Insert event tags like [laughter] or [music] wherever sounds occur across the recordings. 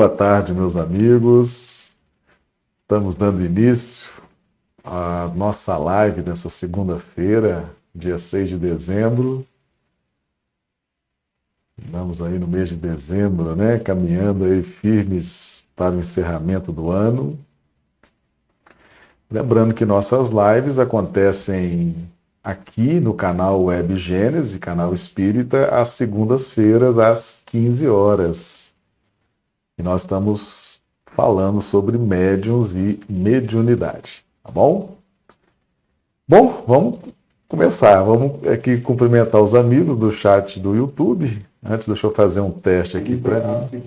Boa tarde, meus amigos. Estamos dando início à nossa live dessa segunda-feira, dia 6 de dezembro. Estamos aí no mês de dezembro, né? Caminhando aí firmes para o encerramento do ano. Lembrando que nossas lives acontecem aqui no canal Web Gênesis, canal Espírita, às segundas-feiras, às 15 horas. E nós estamos falando sobre médiums e mediunidade, tá bom? Bom, vamos começar. Vamos aqui cumprimentar os amigos do chat do YouTube. Antes, deixa eu fazer um teste aqui para mim.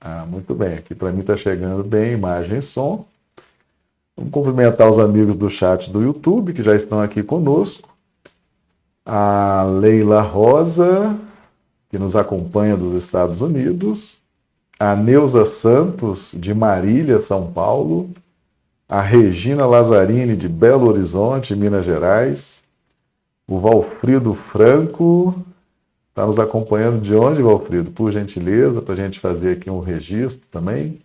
Ah, muito bem. Aqui para mim está chegando bem imagem e som. Vamos cumprimentar os amigos do chat do YouTube que já estão aqui conosco. A Leila Rosa, que nos acompanha dos Estados Unidos a Neuza Santos, de Marília, São Paulo, a Regina Lazzarini, de Belo Horizonte, Minas Gerais, o Valfrido Franco, está nos acompanhando de onde, Valfrido? Por gentileza, para a gente fazer aqui um registro também.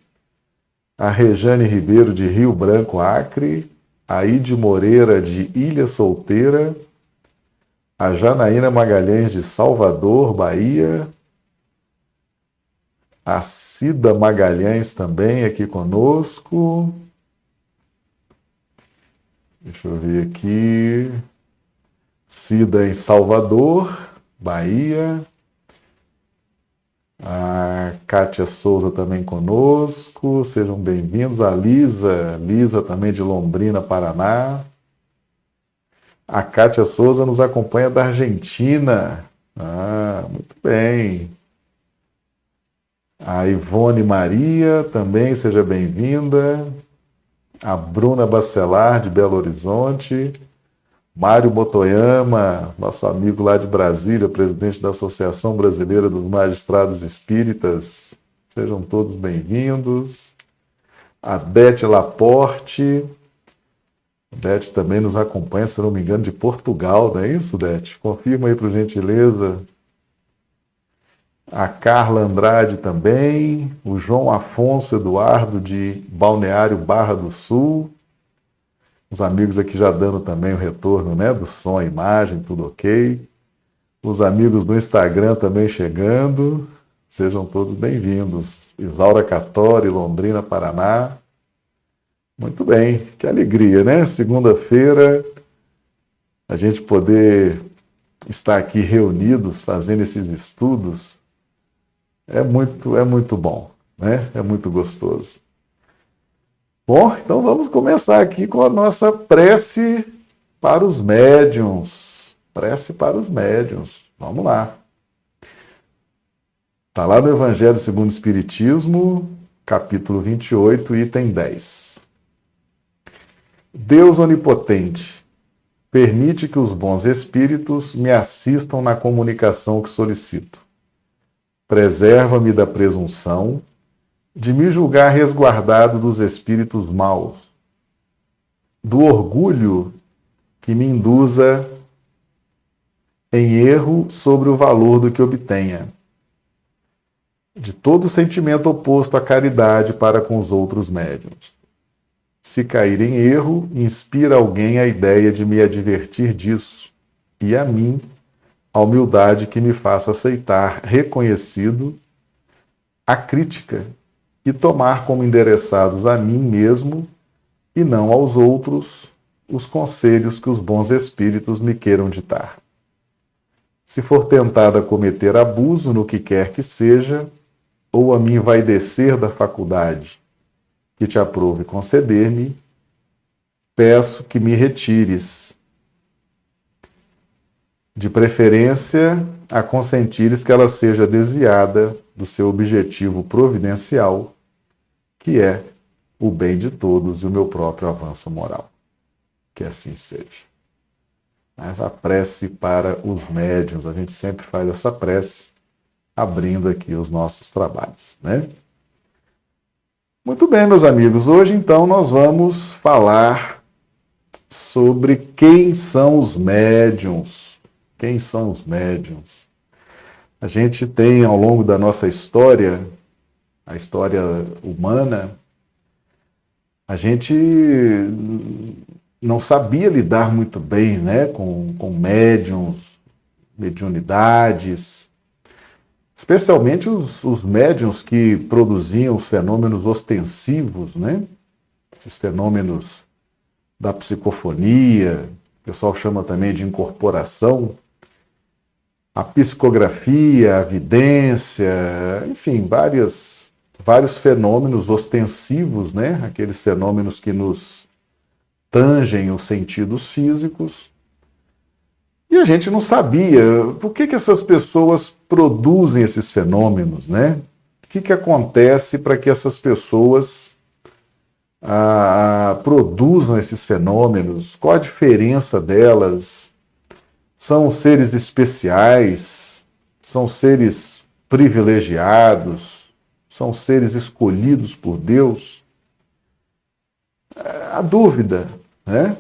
A Rejane Ribeiro, de Rio Branco, Acre, a Ide Moreira, de Ilha Solteira, a Janaína Magalhães, de Salvador, Bahia, a Cida Magalhães também aqui conosco. Deixa eu ver aqui. Cida em Salvador, Bahia. A Kátia Souza também conosco. Sejam bem-vindos. A Lisa, Lisa também de Londrina, Paraná. A Kátia Souza nos acompanha da Argentina. Ah, muito bem. A Ivone Maria também, seja bem-vinda. A Bruna Bacelar, de Belo Horizonte. Mário Motoyama, nosso amigo lá de Brasília, presidente da Associação Brasileira dos Magistrados Espíritas. Sejam todos bem-vindos. A Bete Laporte. A também nos acompanha, se não me engano, de Portugal, não é isso, Bete? Confirma aí, por gentileza a Carla Andrade também, o João Afonso Eduardo de Balneário Barra do Sul, os amigos aqui já dando também o retorno né, do som, a imagem, tudo ok. Os amigos do Instagram também chegando, sejam todos bem-vindos. Isaura Catori, Londrina, Paraná. Muito bem, que alegria, né? Segunda-feira, a gente poder estar aqui reunidos fazendo esses estudos é muito, é muito bom, né? É muito gostoso. Bom, então vamos começar aqui com a nossa prece para os médiums. Prece para os médiums. Vamos lá. Está lá no Evangelho segundo o Espiritismo, capítulo 28, item 10. Deus onipotente, permite que os bons espíritos me assistam na comunicação que solicito Preserva-me da presunção, de me julgar resguardado dos espíritos maus, do orgulho que me induza em erro sobre o valor do que obtenha, de todo sentimento oposto à caridade para com os outros médiums. Se cair em erro, inspira alguém a ideia de me advertir disso, e a mim a humildade que me faça aceitar reconhecido a crítica e tomar como endereçados a mim mesmo e não aos outros os conselhos que os bons espíritos me queiram ditar. Se for tentado a cometer abuso no que quer que seja, ou a mim vai descer da faculdade que te aprove conceder-me, peço que me retires de preferência a consentires que ela seja desviada do seu objetivo providencial, que é o bem de todos e o meu próprio avanço moral. Que assim seja. Essa prece para os médiuns, a gente sempre faz essa prece abrindo aqui os nossos trabalhos, né? Muito bem, meus amigos, hoje então nós vamos falar sobre quem são os médiuns quem são os médiums? A gente tem, ao longo da nossa história, a história humana, a gente não sabia lidar muito bem né, com, com médiums, mediunidades, especialmente os, os médiums que produziam os fenômenos ostensivos, né? esses fenômenos da psicofonia, o pessoal chama também de incorporação, a psicografia, a vidência, enfim, várias, vários fenômenos ostensivos, né? aqueles fenômenos que nos tangem os sentidos físicos. E a gente não sabia por que, que essas pessoas produzem esses fenômenos, né? O que, que acontece para que essas pessoas produzam esses fenômenos? Qual a diferença delas? São seres especiais? São seres privilegiados? São seres escolhidos por Deus? A dúvida, né?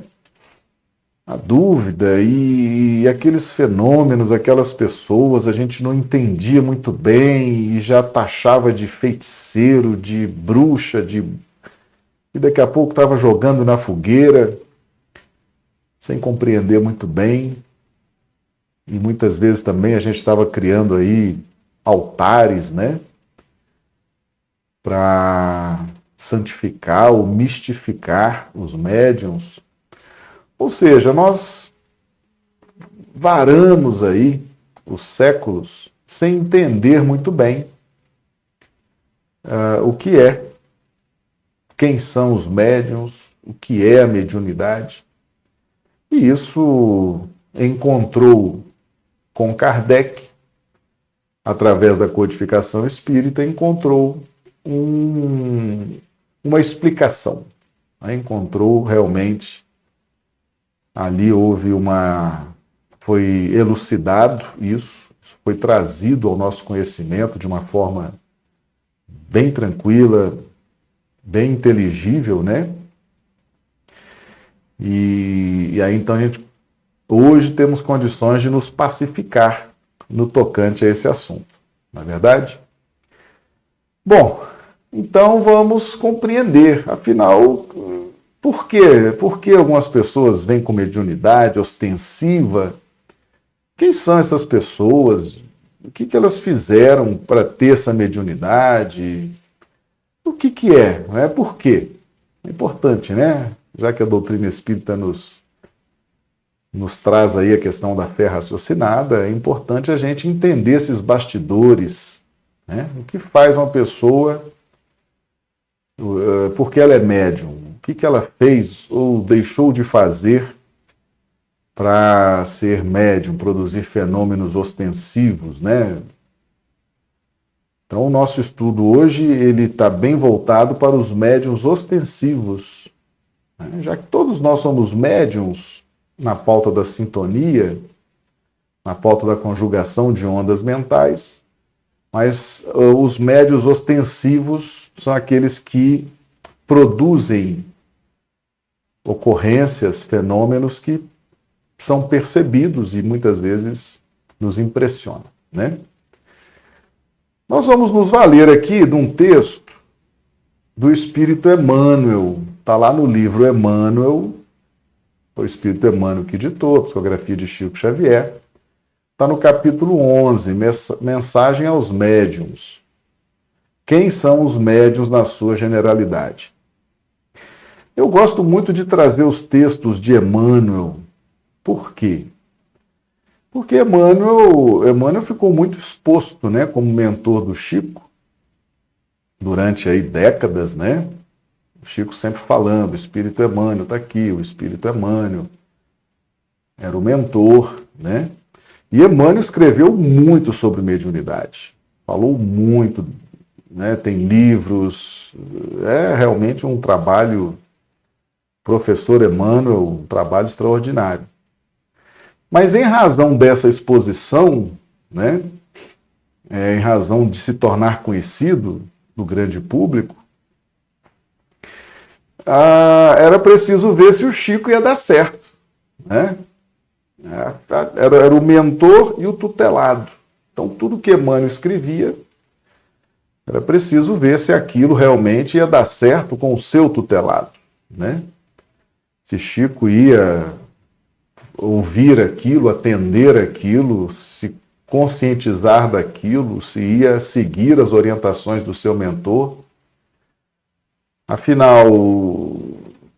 A dúvida e, e aqueles fenômenos, aquelas pessoas, a gente não entendia muito bem e já taxava de feiticeiro, de bruxa, de e daqui a pouco estava jogando na fogueira, sem compreender muito bem. E muitas vezes também a gente estava criando aí altares, né? Para santificar ou mistificar os médiums. Ou seja, nós varamos aí os séculos sem entender muito bem uh, o que é quem são os médiums, o que é a mediunidade. E isso encontrou com Kardec, através da codificação espírita, encontrou um, uma explicação. Né? Encontrou realmente, ali houve uma. Foi elucidado isso, isso foi trazido ao nosso conhecimento de uma forma bem tranquila, bem inteligível, né? E, e, aí então a gente hoje temos condições de nos pacificar no tocante a esse assunto, não é verdade? Bom, então vamos compreender, afinal, por quê? Por que algumas pessoas vêm com mediunidade ostensiva? Quem são essas pessoas? O que, que elas fizeram para ter essa mediunidade? O que, que é? É por quê? É importante, né? Já que a doutrina espírita nos, nos traz aí a questão da fé raciocinada, é importante a gente entender esses bastidores. Né? O que faz uma pessoa, uh, porque ela é médium, o que, que ela fez ou deixou de fazer para ser médium, produzir fenômenos ostensivos, né? Então, o nosso estudo hoje ele está bem voltado para os médiums ostensivos, né? já que todos nós somos médiums na pauta da sintonia, na pauta da conjugação de ondas mentais, mas uh, os médios ostensivos são aqueles que produzem ocorrências, fenômenos que são percebidos e muitas vezes nos impressionam, né? Nós vamos nos valer aqui de um texto do Espírito Emmanuel. Está lá no livro Emmanuel, o Espírito Emmanuel que ditou, a psicografia de Chico Xavier. Está no capítulo 11, Mensagem aos Médiuns. Quem são os médiuns na sua generalidade? Eu gosto muito de trazer os textos de Emmanuel. Por quê? Porque Emmanuel, Emmanuel ficou muito exposto, né, como mentor do Chico, durante aí décadas, né? O Chico sempre falando, o Espírito Emmanuel está aqui, o Espírito Emmanuel era o mentor, né? E Emmanuel escreveu muito sobre mediunidade, falou muito, né? Tem livros, é realmente um trabalho, professor Emmanuel, um trabalho extraordinário. Mas em razão dessa exposição, né, é, em razão de se tornar conhecido no grande público, ah, era preciso ver se o Chico ia dar certo. Né? Era, era o mentor e o tutelado. Então, tudo que Emmanuel escrevia Era preciso ver se aquilo realmente ia dar certo com o seu tutelado, né? Se Chico ia ouvir aquilo, atender aquilo, se conscientizar daquilo, se ia seguir as orientações do seu mentor. Afinal,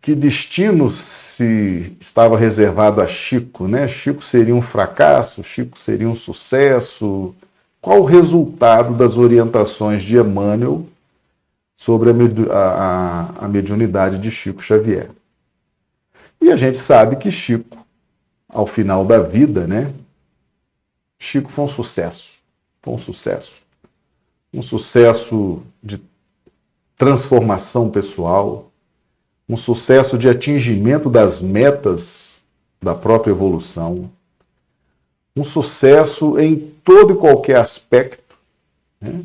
que destino se estava reservado a Chico, né? Chico seria um fracasso, Chico seria um sucesso. Qual o resultado das orientações de Emmanuel sobre a, a, a mediunidade de Chico Xavier? E a gente sabe que Chico, ao final da vida, né? Chico foi um sucesso. Foi um sucesso. Um sucesso de transformação pessoal, um sucesso de atingimento das metas da própria evolução, um sucesso em todo e qualquer aspecto, né?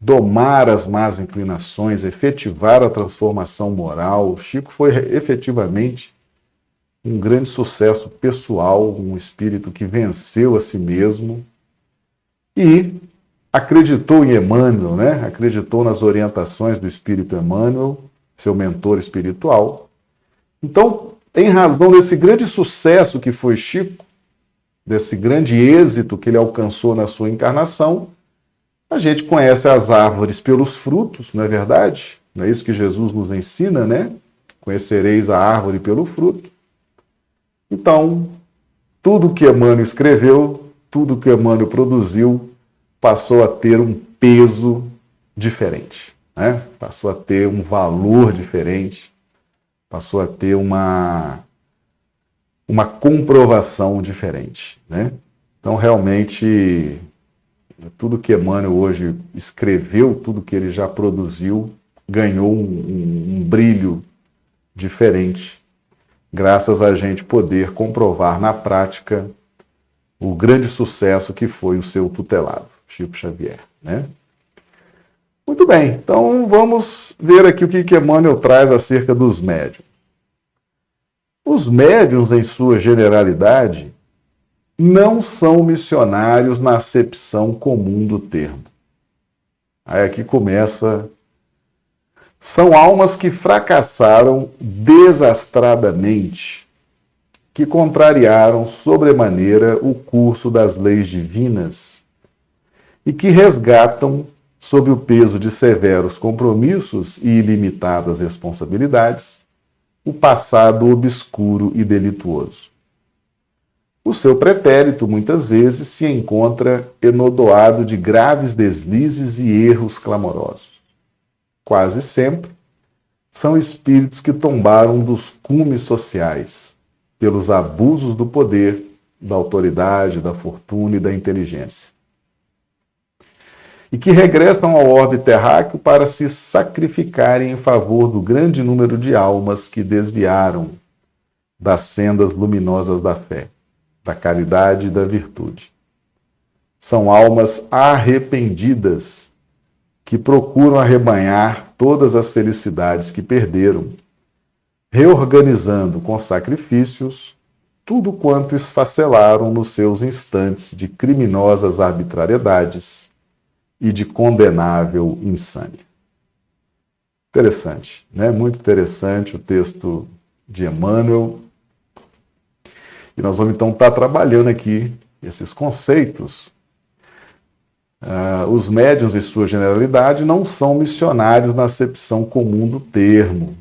domar as más inclinações, efetivar a transformação moral. Chico foi efetivamente um grande sucesso pessoal, um espírito que venceu a si mesmo e acreditou em Emmanuel, né? acreditou nas orientações do Espírito Emmanuel, seu mentor espiritual. Então, em razão desse grande sucesso que foi Chico, desse grande êxito que ele alcançou na sua encarnação, a gente conhece as árvores pelos frutos, não é verdade? Não é isso que Jesus nos ensina, né? Conhecereis a árvore pelo fruto. Então, tudo que Emmanuel escreveu, tudo que Emmanuel produziu, passou a ter um peso diferente, né? passou a ter um valor diferente, passou a ter uma, uma comprovação diferente. Né? Então, realmente, tudo que Emmanuel hoje escreveu, tudo que ele já produziu, ganhou um, um, um brilho diferente graças a gente poder comprovar na prática o grande sucesso que foi o seu tutelado, Chico Xavier. Né? Muito bem, então vamos ver aqui o que, que Emmanuel traz acerca dos médiums. Os médiums, em sua generalidade, não são missionários na acepção comum do termo. Aí aqui começa são almas que fracassaram desastradamente, que contrariaram sobremaneira o curso das leis divinas e que resgatam, sob o peso de severos compromissos e ilimitadas responsabilidades, o passado obscuro e delituoso. O seu pretérito, muitas vezes, se encontra enodoado de graves deslizes e erros clamorosos quase sempre, são espíritos que tombaram dos cumes sociais pelos abusos do poder, da autoridade, da fortuna e da inteligência. E que regressam ao orbe terráqueo para se sacrificarem em favor do grande número de almas que desviaram das sendas luminosas da fé, da caridade e da virtude. São almas arrependidas que procuram arrebanhar todas as felicidades que perderam, reorganizando com sacrifícios tudo quanto esfacelaram nos seus instantes de criminosas arbitrariedades e de condenável insânia. Interessante, né? Muito interessante o texto de Emmanuel. E nós vamos então estar trabalhando aqui esses conceitos Uh, os médiuns, em sua generalidade, não são missionários na acepção comum do termo.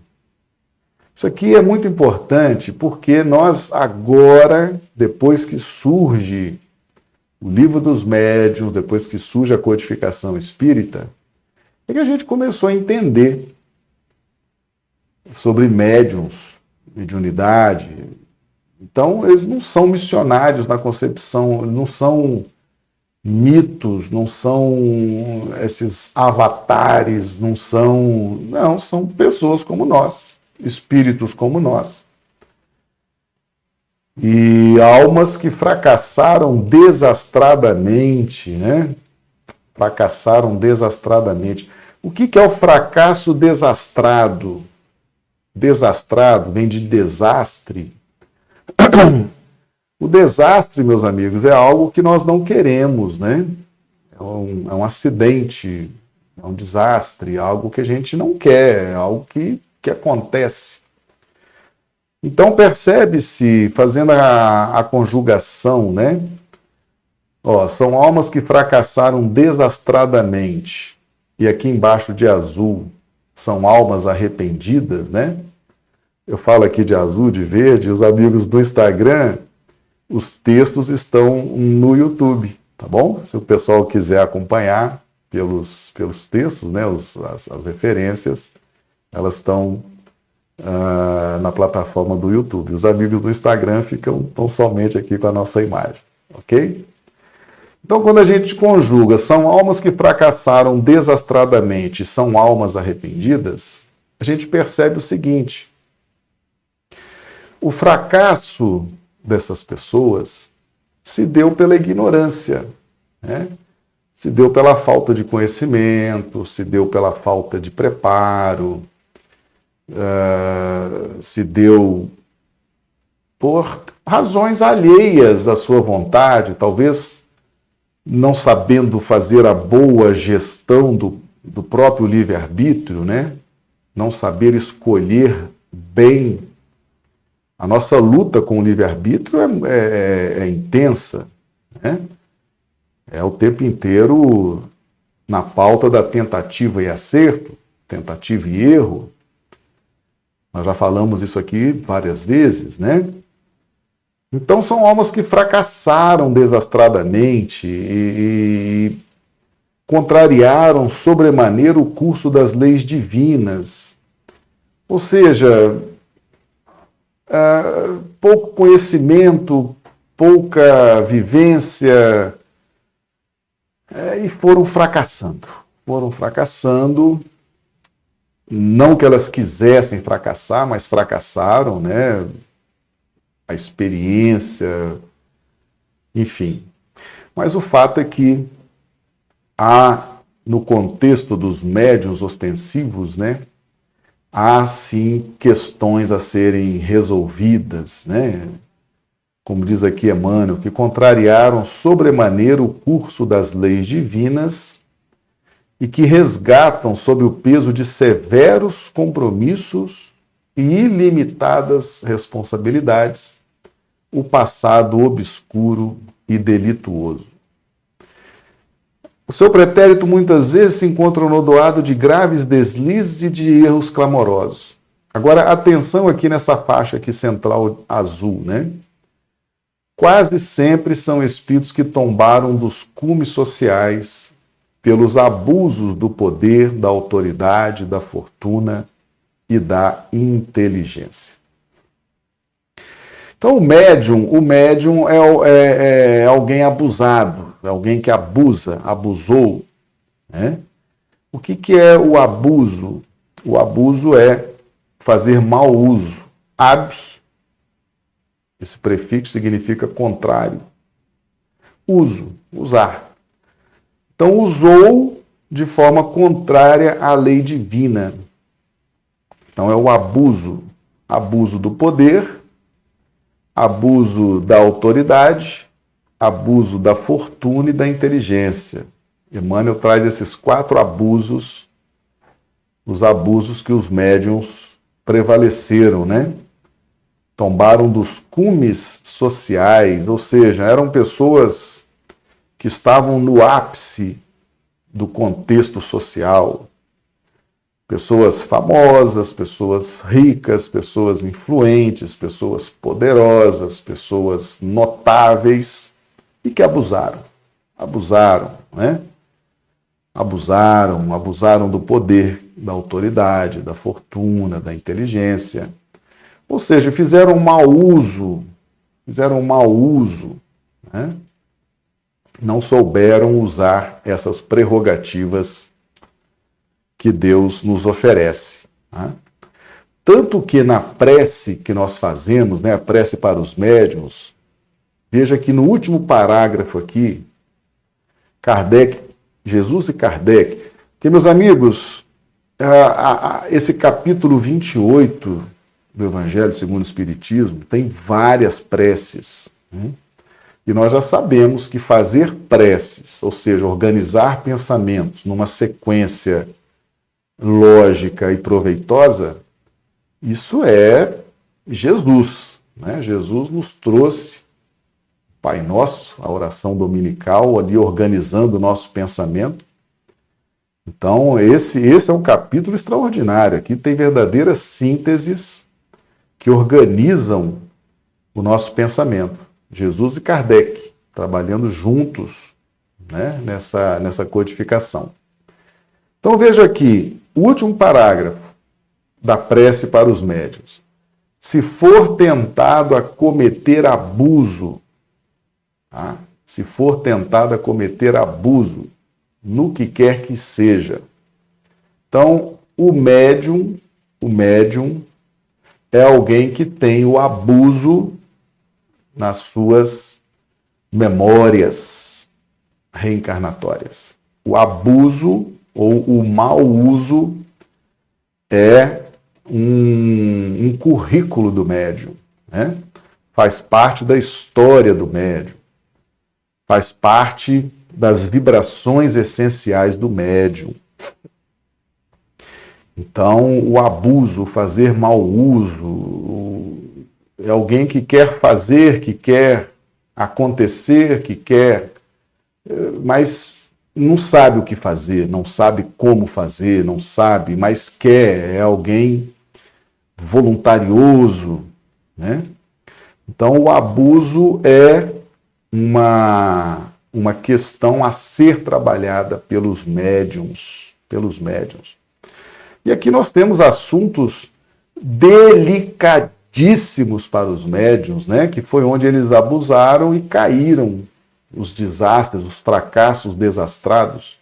Isso aqui é muito importante porque nós, agora, depois que surge o livro dos médiuns, depois que surge a codificação espírita, é que a gente começou a entender sobre médiuns, mediunidade. Então, eles não são missionários na concepção, não são mitos, não são esses avatares, não são. Não, são pessoas como nós, espíritos como nós. E almas que fracassaram desastradamente, né? Fracassaram desastradamente. O que, que é o fracasso desastrado? Desastrado vem de desastre. [coughs] O desastre, meus amigos, é algo que nós não queremos, né? É um, é um acidente, é um desastre, algo que a gente não quer, algo que, que acontece. Então percebe-se, fazendo a, a conjugação, né? Ó, são almas que fracassaram desastradamente. E aqui embaixo de azul são almas arrependidas, né? Eu falo aqui de azul, de verde, os amigos do Instagram, os textos estão no YouTube, tá bom? Se o pessoal quiser acompanhar pelos, pelos textos, né, os, as, as referências, elas estão uh, na plataforma do YouTube. Os amigos do Instagram ficam tão somente aqui com a nossa imagem, ok? Então, quando a gente conjuga são almas que fracassaram desastradamente, são almas arrependidas, a gente percebe o seguinte: o fracasso dessas pessoas se deu pela ignorância, né? se deu pela falta de conhecimento, se deu pela falta de preparo, uh, se deu por razões alheias à sua vontade, talvez não sabendo fazer a boa gestão do, do próprio livre-arbítrio, né? não saber escolher bem. A nossa luta com o livre-arbítrio é, é, é, intensa. Né? É o tempo inteiro na pauta da tentativa e acerto, tentativa e erro. Nós já falamos isso aqui várias vezes, né? Então são almas que fracassaram desastradamente e, e contrariaram sobremaneira o curso das leis divinas. Ou seja, uh, pouco conhecimento, pouca vivência, uh, e foram fracassando. Foram fracassando, não que elas quisessem fracassar, mas fracassaram, né? a experiência, enfim. Mas o fato é que há, no contexto dos médiuns ostensivos, né, há sim questões a serem resolvidas, né? Como diz aqui Emmanuel, que contrariaram sobremaneira o curso das leis divinas e que resgatam sob o peso de severos compromissos e ilimitadas responsabilidades o passado obscuro e delituoso. O seu pretérito muitas vezes se encontra nodoado de graves deslizes e de erros clamorosos. Agora, atenção aqui nessa faixa aqui central azul, né? Quase sempre são espíritos que tombaram dos cumes sociais pelos abusos do poder, da autoridade, da fortuna e da inteligência. Então, o médium, o médium é, é, é alguém abusado, é alguém que abusa, abusou. Né? O que, que é o abuso? O abuso é fazer mau uso. Ab, esse prefixo significa contrário. Uso, usar. Então, usou de forma contrária à lei divina. Então, é o abuso. Abuso do poder, abuso da autoridade, abuso da fortuna e da inteligência. Emmanuel traz esses quatro abusos, os abusos que os médiums prevaleceram, né? Tombaram dos cumes sociais, ou seja, eram pessoas que estavam no ápice do contexto social, pessoas famosas, pessoas ricas, pessoas influentes, pessoas poderosas, pessoas notáveis e que abusaram. Abusaram, né? Abusaram, abusaram do poder, da autoridade, da fortuna, da inteligência. Ou seja, fizeram um mau uso, fizeram um mau uso, né? Não souberam usar essas prerrogativas que Deus nos oferece. Né? Tanto que na prece que nós fazemos, né, a prece para os médiums, veja que no último parágrafo aqui, Kardec, Jesus e Kardec, que meus amigos, a, a, esse capítulo 28 do Evangelho segundo o Espiritismo tem várias preces. Né? E nós já sabemos que fazer preces, ou seja, organizar pensamentos numa sequência lógica e proveitosa, isso é Jesus. Né? Jesus nos trouxe Pai Nosso, a oração dominical, ali organizando o nosso pensamento. Então, esse, esse é um capítulo extraordinário. Aqui tem verdadeiras sínteses que organizam o nosso pensamento. Jesus e Kardec, trabalhando juntos né, nessa, nessa codificação. Então, veja aqui, o último parágrafo da prece para os médios. Se for tentado a cometer abuso, tá? se for tentado a cometer abuso, no que quer que seja. Então, o médium, o médium é alguém que tem o abuso nas suas memórias reencarnatórias. O abuso ou o mau uso é um, um currículo do médium, né? faz parte da história do médium, faz parte das vibrações essenciais do médium. Então, o abuso, fazer mau uso, é alguém que quer fazer, que quer acontecer, que quer, mas não sabe o que fazer, não sabe como fazer, não sabe, mas quer, é alguém voluntarioso, né? Então, o abuso é uma, uma questão a ser trabalhada pelos médiums, pelos médiums. E aqui nós temos assuntos delicadíssimos para os médiums, né? que foi onde eles abusaram e caíram os desastres, os fracassos desastrados.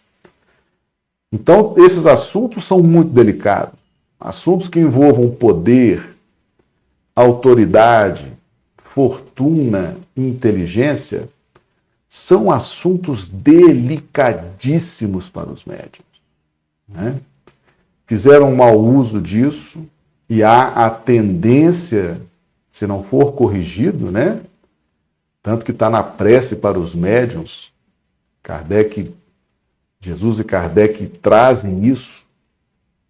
Então, esses assuntos são muito delicados. Assuntos que envolvam poder, autoridade, fortuna, inteligência, são assuntos delicadíssimos para os médiums. Né? fizeram mau uso disso e há a tendência, se não for corrigido, né? Tanto que está na prece para os médiums, Kardec, Jesus e Kardec trazem isso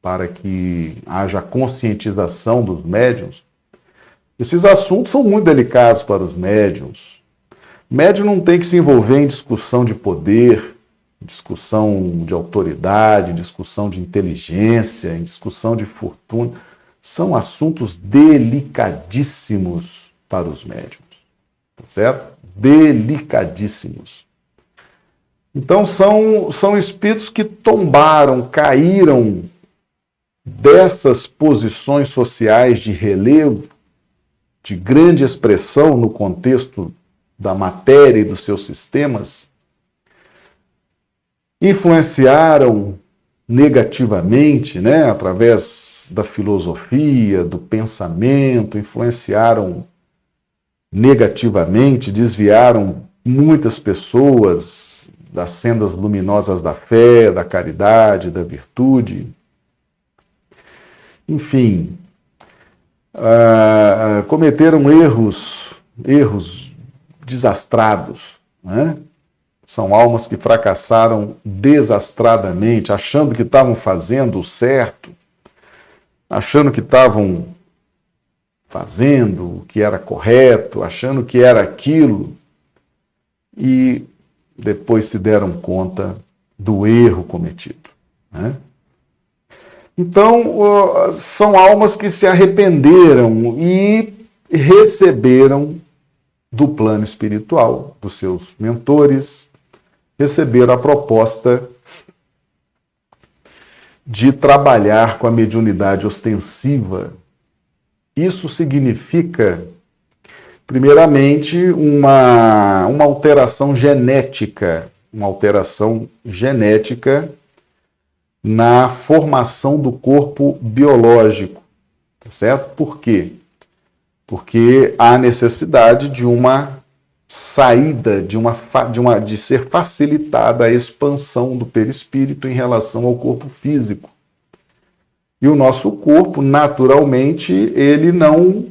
para que haja conscientização dos médiums. Esses assuntos são muito delicados para os médiums. O médium não tem que se envolver em discussão de poder, discussão de autoridade, discussão de inteligência, discussão de fortuna, são assuntos delicadíssimos para os médiums, tá certo? Delicadíssimos. Então são, são espíritos que tombaram, caíram dessas posições sociais de relevo, de grande expressão no contexto da matéria e dos seus sistemas, influenciaram negativamente, né, através da filosofia, do pensamento, influenciaram negativamente, desviaram muitas pessoas das sendas luminosas da fé, da caridade, da virtude. Enfim, uh, cometeram erros, erros desastrados, né? São almas que fracassaram desastradamente, achando que estavam fazendo o certo, achando que estavam fazendo o que era correto, achando que era aquilo, e depois se deram conta do erro cometido. Né? Então, são almas que se arrependeram e receberam do plano espiritual, dos seus mentores, receberam a proposta de trabalhar com a mediunidade ostensiva. Isso significa, primeiramente, uma, uma alteração genética, uma alteração genética na formação do corpo biológico, tá certo? Por quê? Porque há necessidade de uma saída de uma, de uma de ser facilitada a expansão do perispírito em relação ao corpo físico. E o nosso corpo, naturalmente, ele não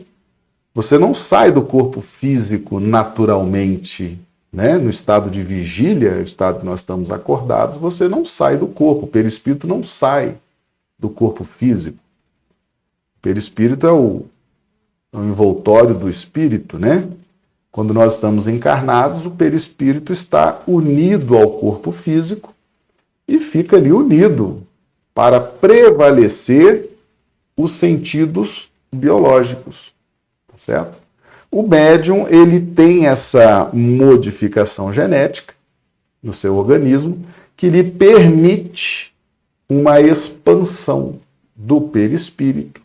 você não sai do corpo físico naturalmente. né, no estado de vigília, o estado que nós estamos acordados, você não sai do corpo, o perispírito não sai do corpo físico. O perispírito é o, é o envoltório do espírito, né? Quando nós estamos encarnados, o perispírito está unido ao corpo físico e fica ali unido para prevalecer os sentidos biológicos, tá certo? O médium, ele tem essa modificação genética no seu organismo que lhe permite uma expansão do perispírito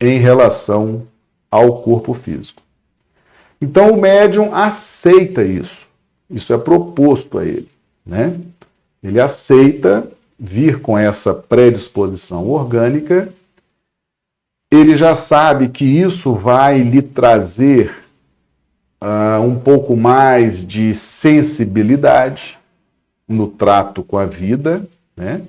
em relação ao corpo físico. Então o médium aceita isso. Isso é proposto a ele, né? Ele aceita vir com essa predisposição orgânica ele já sabe que isso vai lhe trazer uh, um pouco mais de sensibilidade no trato com a vida, né?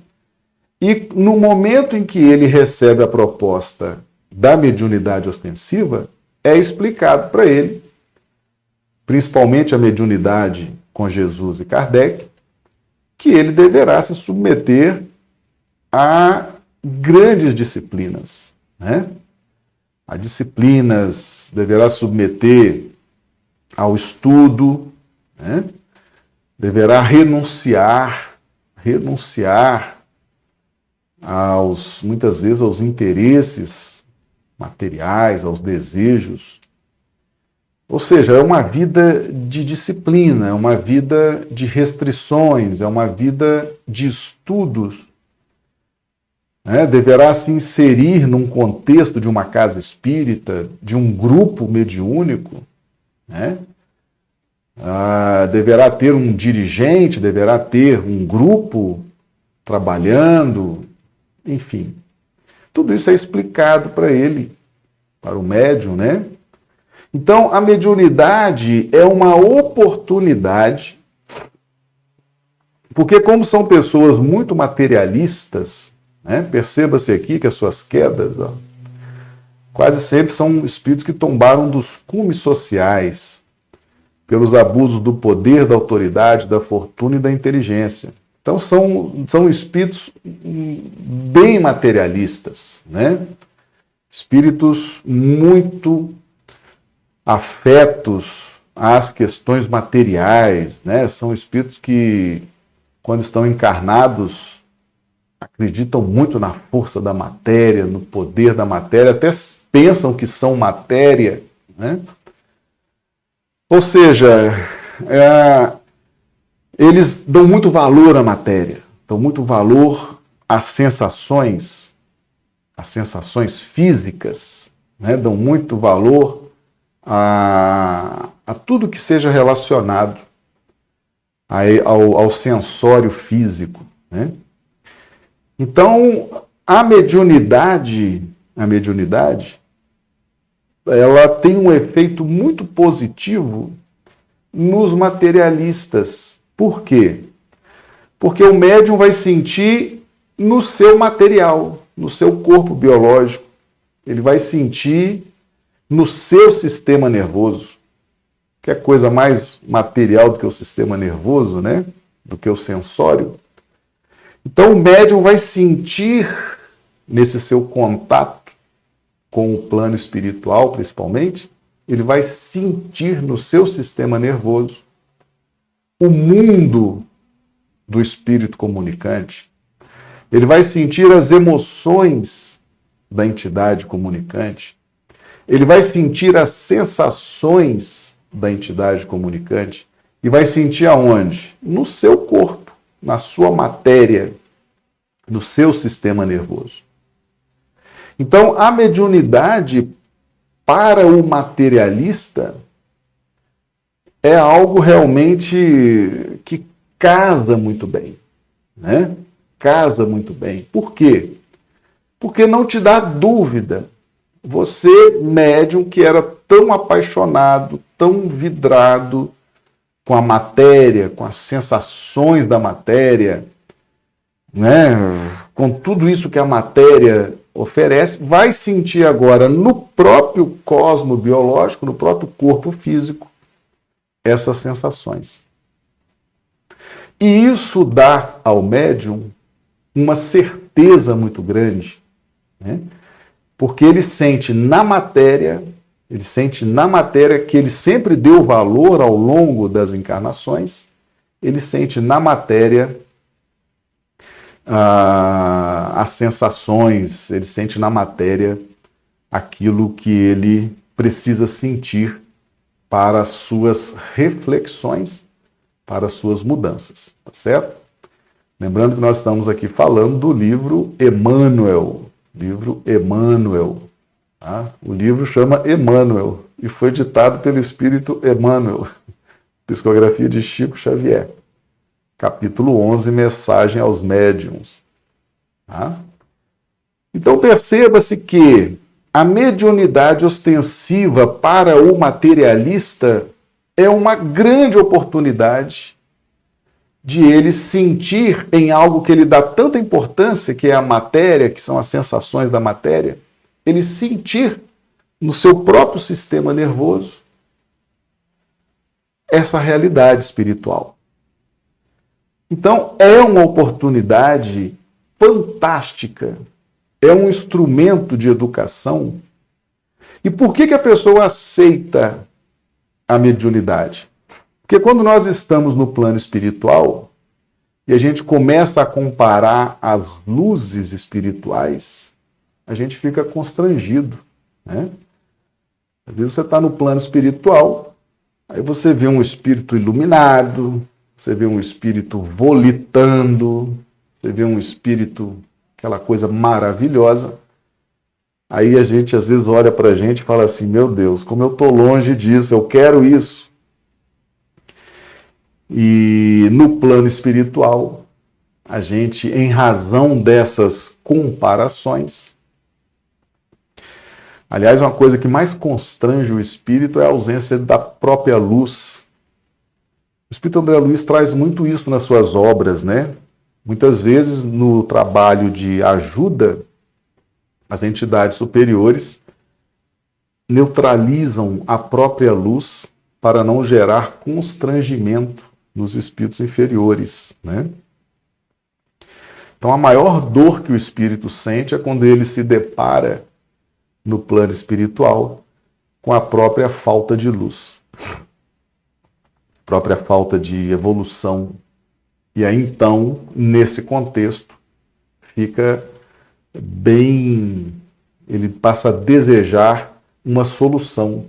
E no momento em que ele recebe a proposta da mediunidade ostensiva, é explicado para ele, principalmente a mediunidade com Jesus e Kardec, que ele deverá se submeter a grandes disciplinas, né? A disciplinas deverá submeter ao estudo, né? deverá renunciar, renunciar aos muitas vezes aos interesses materiais, aos desejos. Ou seja, é uma vida de disciplina, é uma vida de restrições, é uma vida de estudos né, deverá se inserir num contexto de uma casa espírita, de um grupo mediúnico, né? Ah, deverá ter um dirigente, deverá ter um grupo trabalhando, enfim. Tudo isso é explicado para ele, para o médium, né? Então, a mediunidade é uma oportunidade, porque, como são pessoas muito materialistas, né? Perceba-se aqui que as suas quedas ó, quase sempre são espíritos que tombaram dos cumes sociais, pelos abusos do poder, da autoridade, da fortuna e da inteligência. Então são, são espíritos bem materialistas, né? espíritos muito afetos às questões materiais, né? são espíritos que, quando estão encarnados, acreditam muito na força da matéria, no poder da matéria, até pensam que são matéria. Né? Ou seja, é, eles dão muito valor à matéria, dão muito valor às sensações, às sensações físicas, né? dão muito valor a, a tudo que seja relacionado ao, ao sensório físico. Né? Então, a mediunidade, a mediunidade, ela tem um efeito muito positivo nos materialistas. Por quê? Porque o médium vai sentir no seu material, no seu corpo biológico, ele vai sentir no seu sistema nervoso. Que é coisa mais material do que o sistema nervoso, né? Do que o sensório. Então o médium vai sentir nesse seu contato com o plano espiritual, principalmente, ele vai sentir no seu sistema nervoso o mundo do espírito comunicante. Ele vai sentir as emoções da entidade comunicante. Ele vai sentir as sensações da entidade comunicante e vai sentir aonde? No seu corpo na sua matéria, no seu sistema nervoso. Então, a mediunidade para o materialista é algo realmente que casa muito bem, né? Casa muito bem. Por quê? Porque não te dá dúvida. Você, médium, que era tão apaixonado, tão vidrado com a matéria, com as sensações da matéria, né? com tudo isso que a matéria oferece, vai sentir agora no próprio cosmo biológico, no próprio corpo físico, essas sensações. E isso dá ao médium uma certeza muito grande, né? Porque ele sente na matéria, ele sente na matéria que ele sempre deu valor ao longo das encarnações, ele sente na matéria ah, as sensações, ele sente na matéria aquilo que ele precisa sentir para as suas reflexões, para as suas mudanças, tá certo? Lembrando que nós estamos aqui falando do livro Emmanuel, livro Emmanuel. Tá? O livro chama Emmanuel e foi ditado pelo Espírito Emmanuel, [laughs] psicografia de Chico Xavier. Capítulo 11, Mensagem aos Médiuns. Tá? Então perceba-se que a mediunidade ostensiva para o materialista é uma grande oportunidade de ele sentir em algo que ele dá tanta importância, que é a matéria, que são as sensações da matéria, ele sentir no seu próprio sistema nervoso essa realidade espiritual. Então, é uma oportunidade fantástica, é um instrumento de educação. E por que, que a pessoa aceita a mediunidade? Porque quando nós estamos no plano espiritual e a gente começa a comparar as luzes espirituais, a gente fica constrangido. Né? Às vezes você está no plano espiritual, aí você vê um espírito iluminado, você vê um espírito volitando, você vê um espírito, aquela coisa maravilhosa. Aí a gente às vezes olha para a gente e fala assim: meu Deus, como eu estou longe disso, eu quero isso. E no plano espiritual, a gente, em razão dessas comparações, aliás, uma coisa que mais constrange o espírito é a ausência da própria luz. O espírito André Luiz traz muito isso nas suas obras, né? Muitas vezes no trabalho de ajuda às entidades superiores, neutralizam a própria luz para não gerar constrangimento nos espíritos inferiores, né? Então a maior dor que o espírito sente é quando ele se depara no plano espiritual com a própria falta de luz, própria falta de evolução. E aí então, nesse contexto, fica bem ele passa a desejar uma solução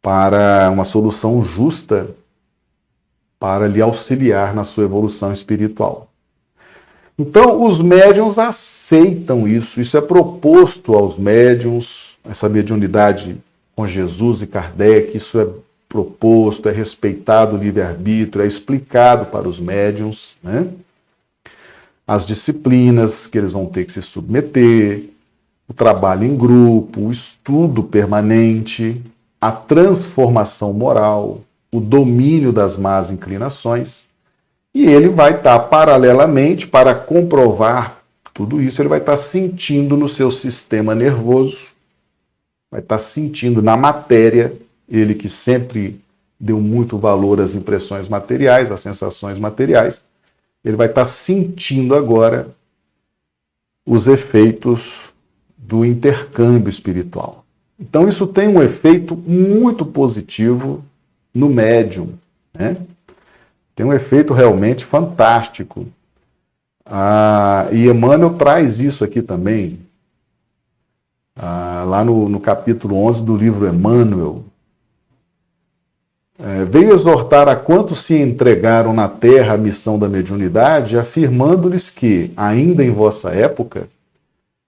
para uma solução justa para lhe auxiliar na sua evolução espiritual. Então, os médiums aceitam isso, isso é proposto aos médiums, essa mediunidade com Jesus e Kardec, isso é proposto, é respeitado o livre-arbítrio, é explicado para os médiums, né? As disciplinas que eles vão ter que se submeter, o trabalho em grupo, o estudo permanente, a transformação moral, o domínio das más inclinações, e ele vai estar tá, paralelamente para comprovar tudo isso, ele vai estar tá sentindo no seu sistema nervoso, vai estar tá sentindo na matéria, ele que sempre deu muito valor às impressões materiais, às sensações materiais, ele vai estar sentindo agora os efeitos do intercâmbio espiritual. Então, isso tem um efeito muito positivo no médium. Né? Tem um efeito realmente fantástico. Ah, e Emmanuel traz isso aqui também, ah, lá no, no, capítulo 11 do livro Emmanuel. É, veio exortar a quantos se entregaram na terra a missão da mediunidade, afirmando-lhes que, ainda em vossa época,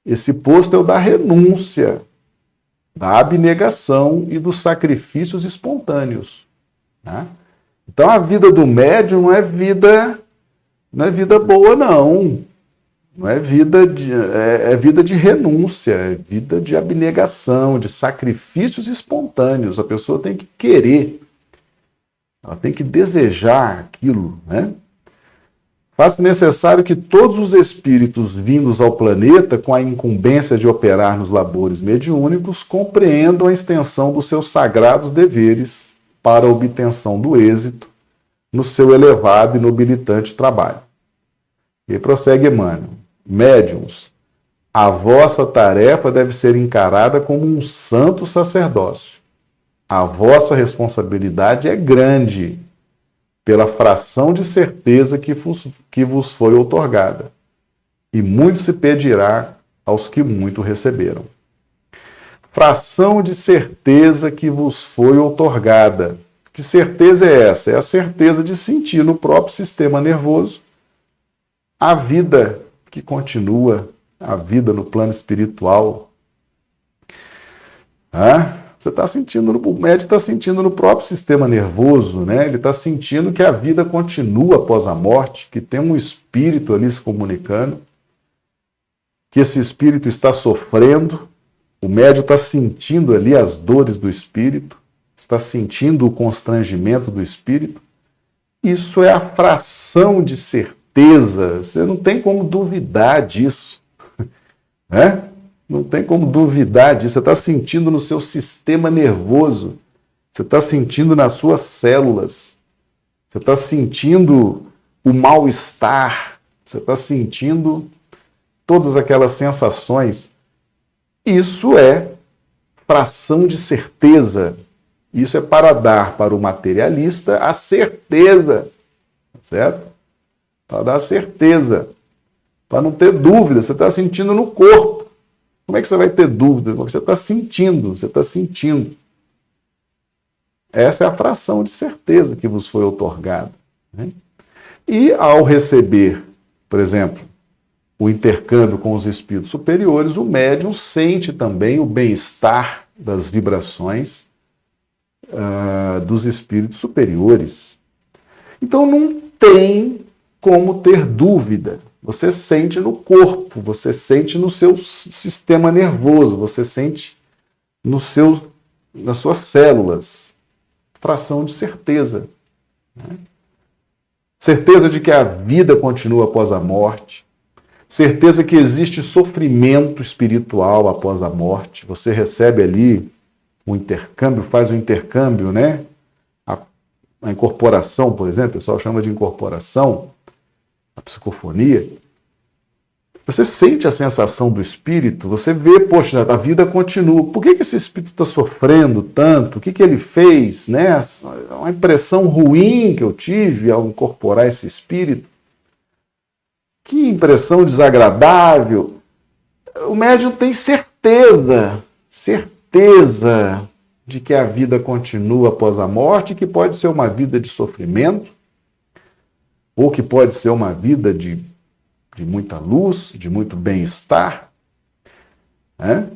esse posto é o da renúncia, da abnegação e dos sacrifícios espontâneos. Né? Então a vida do médium não é vida, não é vida boa, não. Não é vida de, é, é vida de renúncia, é vida de abnegação, de sacrifícios espontâneos. A pessoa tem que querer, ela tem que desejar aquilo, né? Faz-se necessário que todos os espíritos vindos ao planeta com a incumbência de operar nos labores mediúnicos compreendam a extensão dos seus sagrados deveres para obtenção do êxito no seu elevado e nobilitante trabalho. E prossegue Emmanuel. Médiuns, a vossa tarefa deve ser encarada como um santo sacerdócio. A vossa responsabilidade é grande pela fração de certeza que vos, que vos foi outorgada. E muito se pedirá aos que muito receberam. Fração de certeza que vos foi outorgada. Que certeza é essa? É a certeza de sentir no próprio sistema nervoso a vida que continua, a vida no plano espiritual. Você está sentindo, o médico está sentindo no próprio sistema nervoso, né? Ele está sentindo que a vida continua após a morte, que tem um espírito ali se comunicando que esse espírito está sofrendo, o médium está sentindo ali as dores do espírito, está sentindo o constrangimento do espírito. Isso é a fração de certeza, você não tem como duvidar disso. [laughs] Né? Não tem como duvidar disso. Você está sentindo no seu sistema nervoso, você está sentindo nas suas células, você está sentindo o mal-estar, você está sentindo todas aquelas sensações, isso é fração de certeza. Isso é para dar para o materialista a certeza, certo? Para dar certeza, para não ter dúvida. Você está sentindo no corpo. Como é que você vai ter dúvida? Você está sentindo, você está sentindo. Essa é a fração de certeza que vos foi otorgada. Né? E ao receber, por exemplo, o intercâmbio com os espíritos superiores, o médium sente também o bem-estar das vibrações uh, dos espíritos superiores. Então não tem como ter dúvida. Você sente no corpo, você sente no seu sistema nervoso, você sente nos seus, nas suas células. Fração de certeza. Né? Certeza de que a vida continua após a morte certeza que existe sofrimento espiritual após a morte. Você recebe ali um intercâmbio, faz o um intercâmbio, né? A, a, incorporação, por exemplo, o pessoal chama de incorporação, a psicofonia. Você sente a sensação do espírito, você vê, poxa, a vida continua. Por que, que esse espírito está sofrendo tanto? O que, que ele fez? Né? Uma impressão ruim que eu tive ao incorporar esse espírito. Que impressão desagradável. O médium tem certeza, certeza de que a vida continua após a morte, que pode ser uma vida de sofrimento, ou que pode ser uma vida de, de muita luz, de muito bem-estar. Né?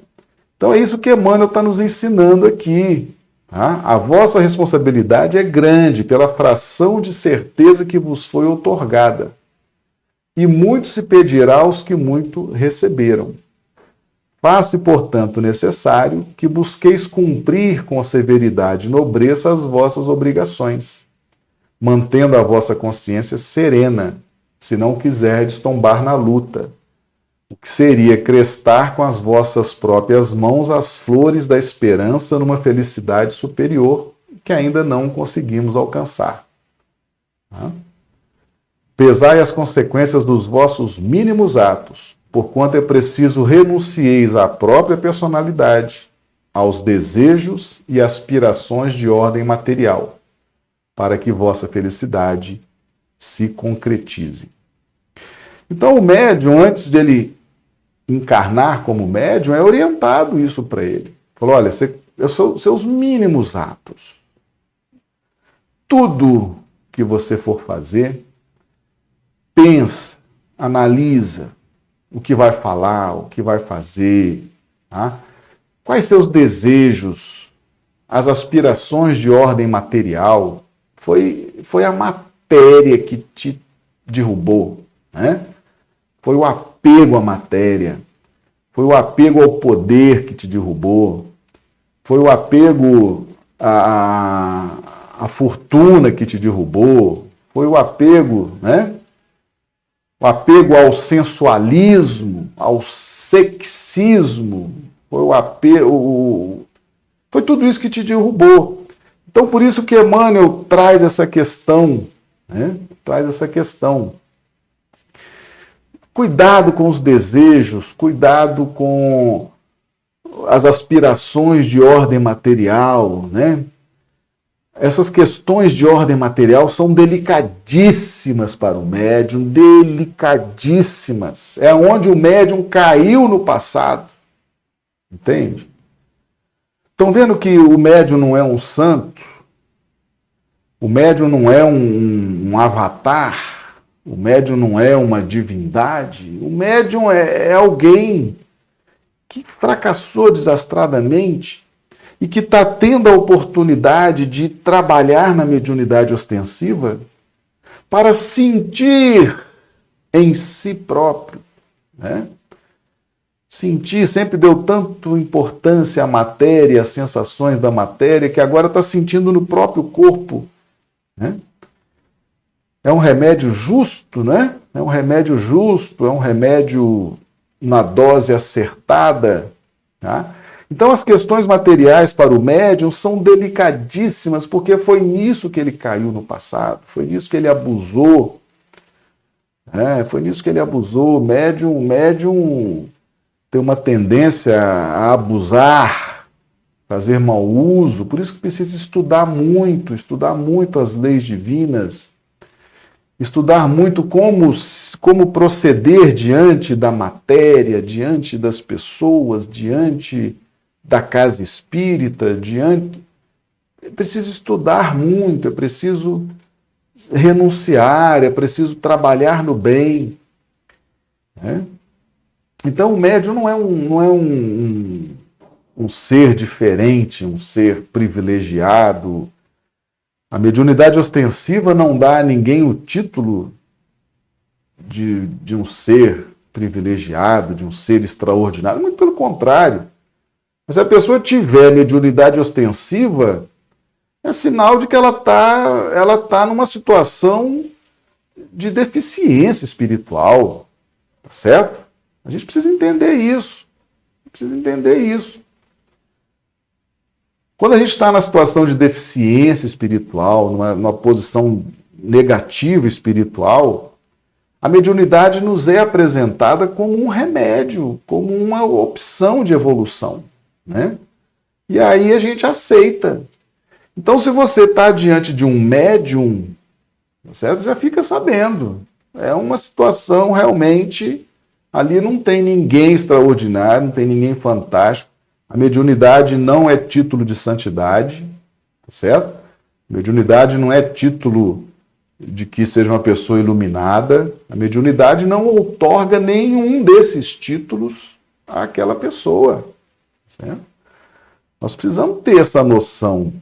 Então é isso que Emmanuel está nos ensinando aqui. Tá? A vossa responsabilidade é grande pela fração de certeza que vos foi otorgada e muito se pedirá aos que muito receberam. Faça, portanto, necessário que busqueis cumprir com severidade e nobreza as vossas obrigações, mantendo a vossa consciência serena, se não quiserdes tombar na luta, o que seria crestar com as vossas próprias mãos as flores da esperança numa felicidade superior que ainda não conseguimos alcançar. Pesai as consequências dos vossos mínimos atos, porquanto é preciso renuncieis à própria personalidade, aos desejos e aspirações de ordem material, para que vossa felicidade se concretize. Então, o médium, antes de ele encarnar como médium, é orientado isso para ele. Falou: olha, você, sou seus mínimos atos. Tudo que você for fazer, pensa, analisa o que vai falar, o que vai fazer, tá? quais seus desejos, as aspirações de ordem material. Foi, foi a matéria que te derrubou, né? Foi o apego à matéria, foi o apego ao poder que te derrubou, foi o apego à, à fortuna que te derrubou, foi o apego, né? O apego ao sensualismo, ao sexismo, foi o apego, foi tudo isso que te derrubou. Então, por isso que Emmanuel traz essa questão, né? traz essa questão. Cuidado com os desejos, cuidado com as aspirações de ordem material, né? Essas questões de ordem material são delicadíssimas para o médium, delicadíssimas. É onde o médium caiu no passado. Entende? Estão vendo que o médium não é um santo? O médium não é um, um avatar? O médium não é uma divindade? O médium é, é alguém que fracassou desastradamente e que está tendo a oportunidade de trabalhar na mediunidade ostensiva para sentir em si próprio. Né? Sentir sempre deu tanto importância à matéria, às sensações da matéria, que agora está sentindo no próprio corpo. Né? É um remédio justo, né? É um remédio justo, é um remédio na dose acertada. Tá? Então, as questões materiais para o médium são delicadíssimas, porque foi nisso que ele caiu no passado, foi nisso que ele abusou. É, foi nisso que ele abusou. O médium, médium tem uma tendência a abusar, fazer mau uso, por isso que precisa estudar muito, estudar muito as leis divinas, estudar muito como, como proceder diante da matéria, diante das pessoas, diante da casa espírita, diante. É preciso estudar muito, é preciso renunciar, é preciso trabalhar no bem. Né? Então, o médium não é um, não é um, um, um ser diferente, um ser privilegiado. A mediunidade ostensiva não dá a ninguém o título de, de um ser privilegiado, de um ser extraordinário. Muito pelo contrário. Mas se a pessoa tiver mediunidade ostensiva, é sinal de que ela está ela tá numa situação de deficiência espiritual. Tá certo? A gente precisa entender isso. Precisa entender isso. Quando a gente está na situação de deficiência espiritual, numa, numa posição negativa espiritual, a mediunidade nos é apresentada como um remédio, como uma opção de evolução né? E aí a gente aceita. Então, se você está diante de um médium, tá certo? Já fica sabendo. É uma situação realmente. Ali não tem ninguém extraordinário, não tem ninguém fantástico. A mediunidade não é título de santidade, tá certo? Mediunidade não é título de que seja uma pessoa iluminada. A mediunidade não outorga nenhum desses títulos àquela pessoa. Certo? Nós precisamos ter essa noção.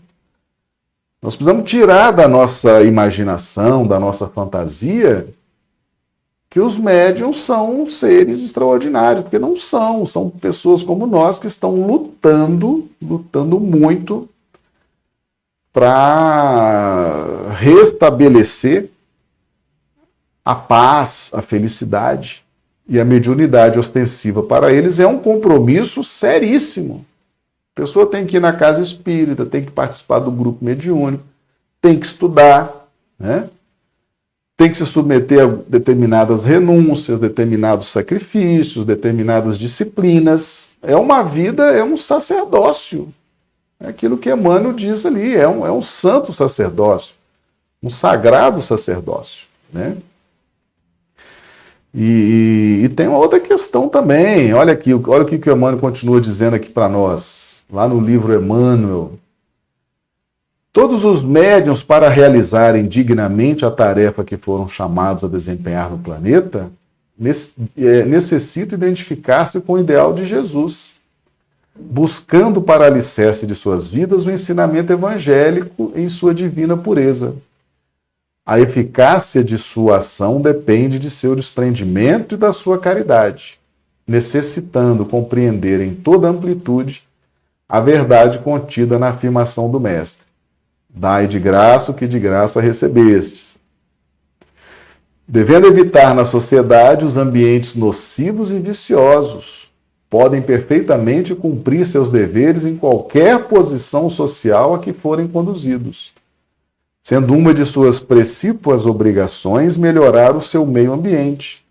Nós precisamos tirar da nossa imaginação, da nossa fantasia, que os médiums são seres extraordinários, porque não são, são pessoas como nós que estão lutando, lutando muito para restabelecer a paz, a felicidade e a mediunidade ostensiva para eles é um compromisso seríssimo. A pessoa tem que ir na casa espírita, tem que participar do grupo mediúnico, tem que estudar, né? tem que se submeter a determinadas renúncias, determinados sacrifícios, determinadas disciplinas. É uma vida, é um sacerdócio. É aquilo que Emmanuel diz ali, é um, é um santo sacerdócio, um sagrado sacerdócio. Né? E, e, tem uma outra questão também. Olha aqui, olha o que o Emmanuel continua dizendo aqui para nós, lá no livro Emmanuel. Todos os médiuns, para realizarem dignamente a tarefa que foram chamados a desempenhar no planeta, é, necessitam identificar-se com o ideal de Jesus, buscando para alicerce de suas vidas o ensinamento evangélico em sua divina pureza a eficácia de sua ação depende de seu desprendimento e da sua caridade, necessitando compreender em toda amplitude a verdade contida na afirmação do Mestre: Dai de graça o que de graça recebestes. Devendo evitar na sociedade os ambientes nocivos e viciosos, podem perfeitamente cumprir seus deveres em qualquer posição social a que forem conduzidos, sendo uma de suas precípuas obrigações melhorar o seu meio ambiente,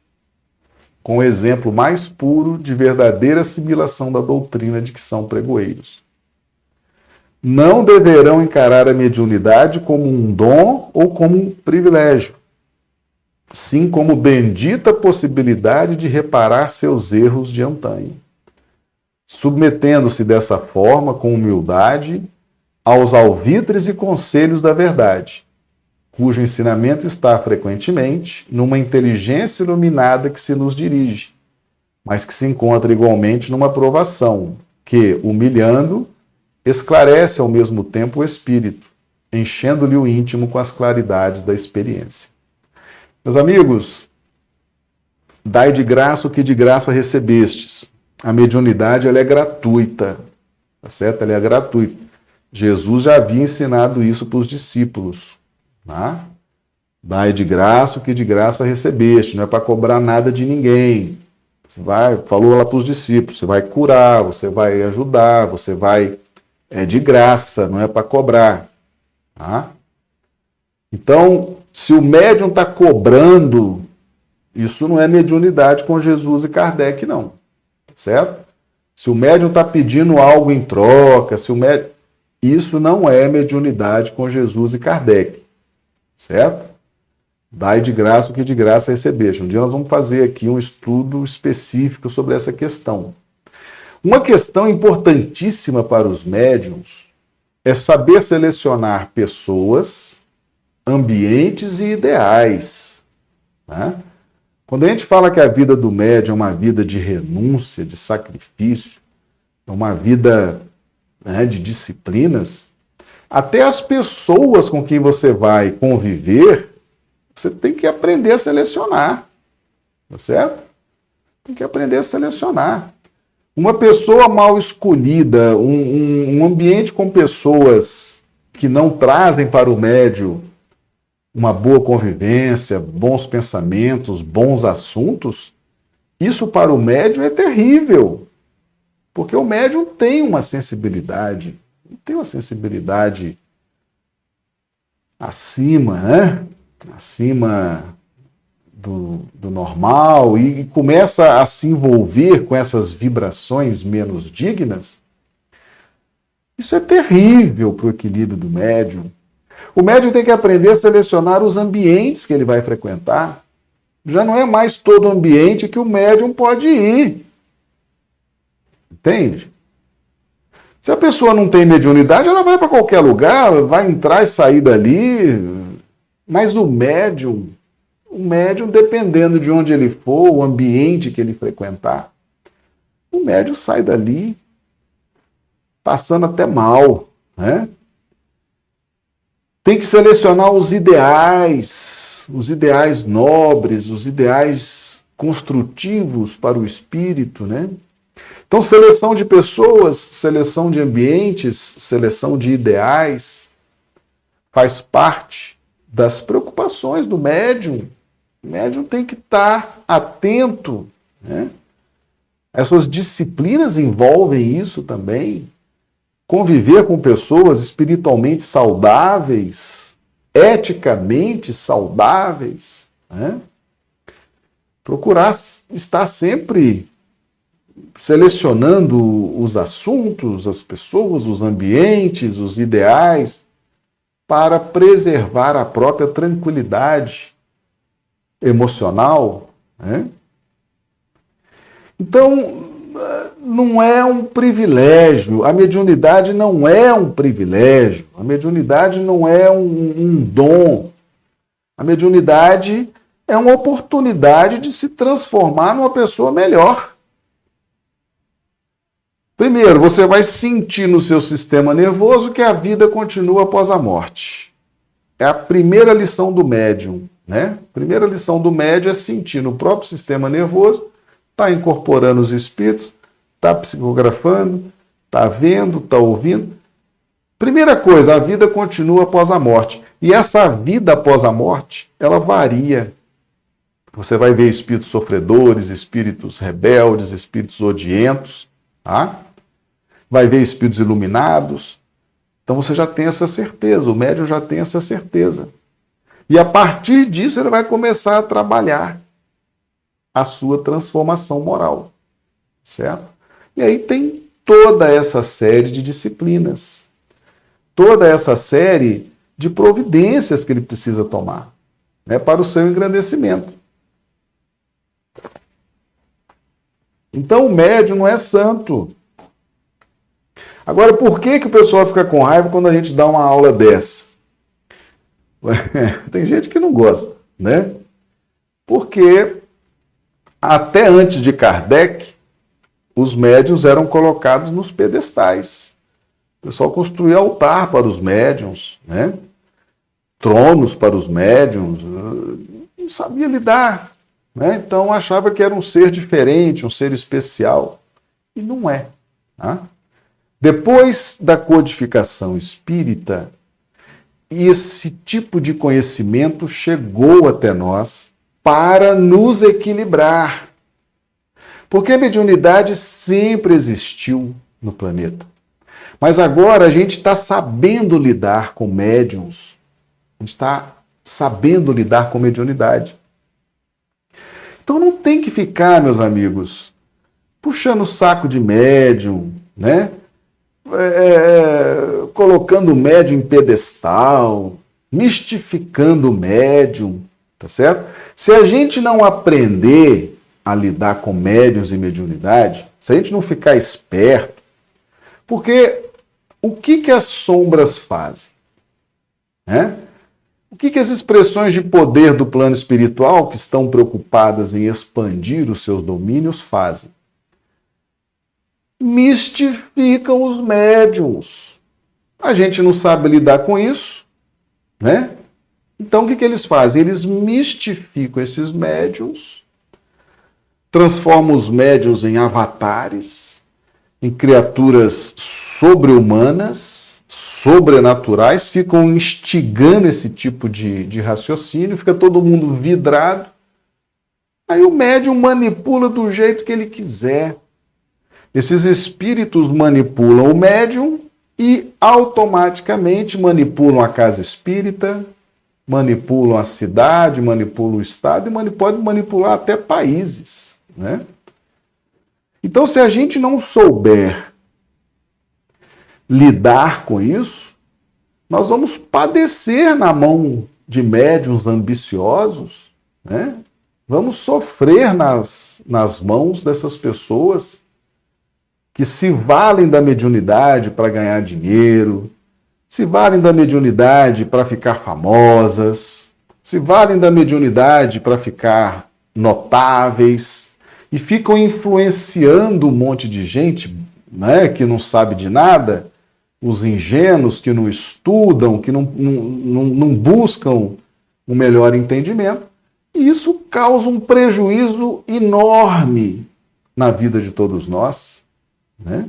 com o exemplo mais puro de verdadeira assimilação da doutrina de que são pregoeiros. Não deverão encarar a mediunidade como um dom ou como um privilégio, sim como bendita possibilidade de reparar seus erros de antanho, submetendo-se dessa forma com humildade aos alvitres e conselhos da verdade, cujo ensinamento está frequentemente numa inteligência iluminada que se nos dirige, mas que se encontra igualmente numa provação, que, humilhando, esclarece ao mesmo tempo o espírito, enchendo-lhe o íntimo com as claridades da experiência. Meus amigos, dai de graça o que de graça recebestes. A mediunidade ela é gratuita, tá certo? Ela é gratuita. Jesus já havia ensinado isso para os discípulos. Tá? Dai de graça o que de graça recebeste, não é para cobrar nada de ninguém. Você vai, falou lá para os discípulos, você vai curar, você vai ajudar, você vai é de graça, não é para cobrar. Tá? Então, se o médium está cobrando, isso não é mediunidade com Jesus e Kardec, não. Certo? Se o médium está pedindo algo em troca, se o médium. Isso não é mediunidade com Jesus e Kardec. Certo? Dai de graça o que de graça recebeste. Um dia nós vamos fazer aqui um estudo específico sobre essa questão. Uma questão importantíssima para os médiums é saber selecionar pessoas, ambientes e ideais. Né? Quando a gente fala que a vida do médium é uma vida de renúncia, de sacrifício, é uma vida né, de disciplinas, até as pessoas com quem você vai conviver, você tem que aprender a selecionar. Tá certo? Tem que aprender a selecionar. Uma pessoa mal escolhida, um, um, ambiente com pessoas que não trazem para o médio uma boa convivência, bons pensamentos, bons assuntos, isso para o médium é terrível. Porque o médium tem uma sensibilidade, tem uma sensibilidade acima, né? Acima do, do normal e, começa a se envolver com essas vibrações menos dignas, isso é terrível para o equilíbrio do médium. O médium tem que aprender a selecionar os ambientes que ele vai frequentar. Já não é mais todo ambiente que o médium pode ir. Entende? Se a pessoa não tem mediunidade, ela vai para qualquer lugar, vai entrar e sair dali. Mas o médium, o médium, dependendo de onde ele for, o ambiente que ele frequentar, o médium sai dali passando até mal, né? Tem que selecionar os ideais, os ideais nobres, os ideais construtivos para o espírito, né? Então, seleção de pessoas, seleção de ambientes, seleção de ideais faz parte das preocupações do médium o médium tem que estar atento. Né? Essas disciplinas envolvem isso também. Conviver com pessoas espiritualmente saudáveis, eticamente saudáveis. Né? Procurar estar sempre selecionando os assuntos, as pessoas, os ambientes, os ideais, para preservar a própria tranquilidade emocional. Né? Então, não é um privilégio, a mediunidade não é um privilégio, a mediunidade não é um, um dom. A mediunidade é uma oportunidade de se transformar numa pessoa melhor. Primeiro, você vai sentir no seu sistema nervoso que a vida continua após a morte. É a primeira lição do médium. Né? Primeira lição do médio é sentir no próprio sistema nervoso, está incorporando os espíritos, está psicografando, está vendo, está ouvindo. Primeira coisa, a vida continua após a morte. E essa vida após a morte, ela varia. Você vai ver espíritos sofredores, espíritos rebeldes, espíritos odientos, tá? Vai ver espíritos iluminados. Então você já tem essa certeza, o médium já tem essa certeza. E a partir disso ele vai começar a trabalhar a sua transformação moral, certo? E aí tem toda essa série de disciplinas, toda essa série de providências que ele precisa tomar né, para o seu engrandecimento. Então o médium não é santo. Agora, por que, que o pessoal fica com raiva quando a gente dá uma aula dessa? [laughs] Tem gente que não gosta, né? Porque até antes de Kardec, os médiums eram colocados nos pedestais. O pessoal construía altar para os médiums, né? tronos para os médiums, não sabia lidar. Né? Então achava que era um ser diferente, um ser especial. E não é. Tá? Depois da codificação espírita, esse tipo de conhecimento chegou até nós para nos equilibrar. Porque a mediunidade sempre existiu no planeta. Mas agora a gente está sabendo lidar com médiums, a gente está sabendo lidar com mediunidade. Então não tem que ficar, meus amigos, puxando o saco de médium, né? É, é, é colocando o médium em pedestal, mistificando o médium, tá certo? Se a gente não aprender a lidar com médiums e mediunidade, se a gente não ficar esperto, porque o que, que as sombras fazem? Né? O que, que as expressões de poder do plano espiritual, que estão preocupadas em expandir os seus domínios, fazem? Mistificam os médiums. A gente não sabe lidar com isso, né? Então o que, que eles fazem? Eles mistificam esses médiums, transformam os médiums em avatares, em criaturas sobre-humanas sobrenaturais ficam instigando esse tipo de, de raciocínio, fica todo mundo vidrado. Aí o médium manipula do jeito que ele quiser. Esses espíritos manipulam o médium e automaticamente manipulam a casa espírita, manipulam a cidade, manipulam o estado e podem manipular até países. Né? Então, se a gente não souber lidar com isso, nós vamos padecer na mão de médiums ambiciosos, né? vamos sofrer nas, nas mãos dessas pessoas que se valem da mediunidade para ganhar dinheiro, se valem da mediunidade para ficar famosas, se valem da mediunidade para ficar notáveis e ficam influenciando um monte de gente né, que não sabe de nada os ingênuos que não estudam, que não, não, não buscam um melhor entendimento, e isso causa um prejuízo enorme na vida de todos nós. Né?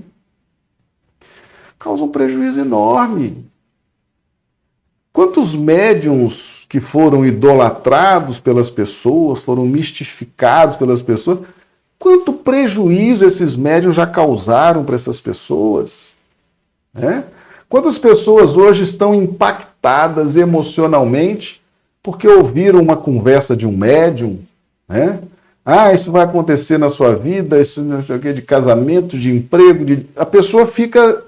Causa um prejuízo enorme. Quantos médiums que foram idolatrados pelas pessoas, foram mistificados pelas pessoas, quanto prejuízo esses médiums já causaram para essas pessoas? Né? Quantas pessoas hoje estão impactadas emocionalmente porque ouviram uma conversa de um médium, né? Ah, isso vai acontecer na sua vida, isso não sei o que, de casamento, de emprego, de... a pessoa fica,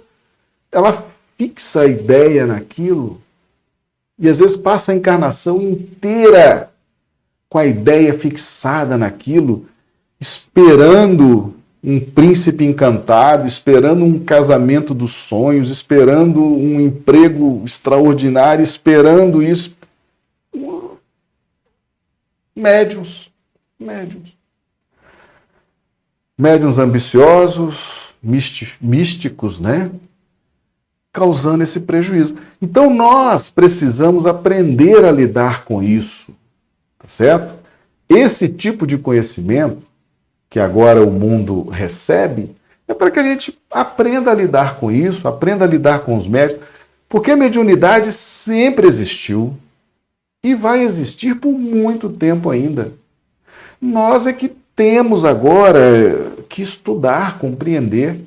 ela fixa a ideia naquilo e às vezes passa a encarnação inteira com a ideia fixada naquilo, esperando um príncipe encantado, esperando um casamento dos sonhos, esperando um emprego extraordinário, esperando isso. Médios, médios. Médiuns ambiciosos, místicos, né? Causando esse prejuízo. Então nós precisamos aprender a lidar com isso, tá certo? Esse tipo de conhecimento que agora o mundo recebe, é para que a gente aprenda a lidar com isso, aprenda a lidar com os médicos, porque a mediunidade sempre existiu e vai existir por muito tempo ainda. Nós é que temos agora que estudar, compreender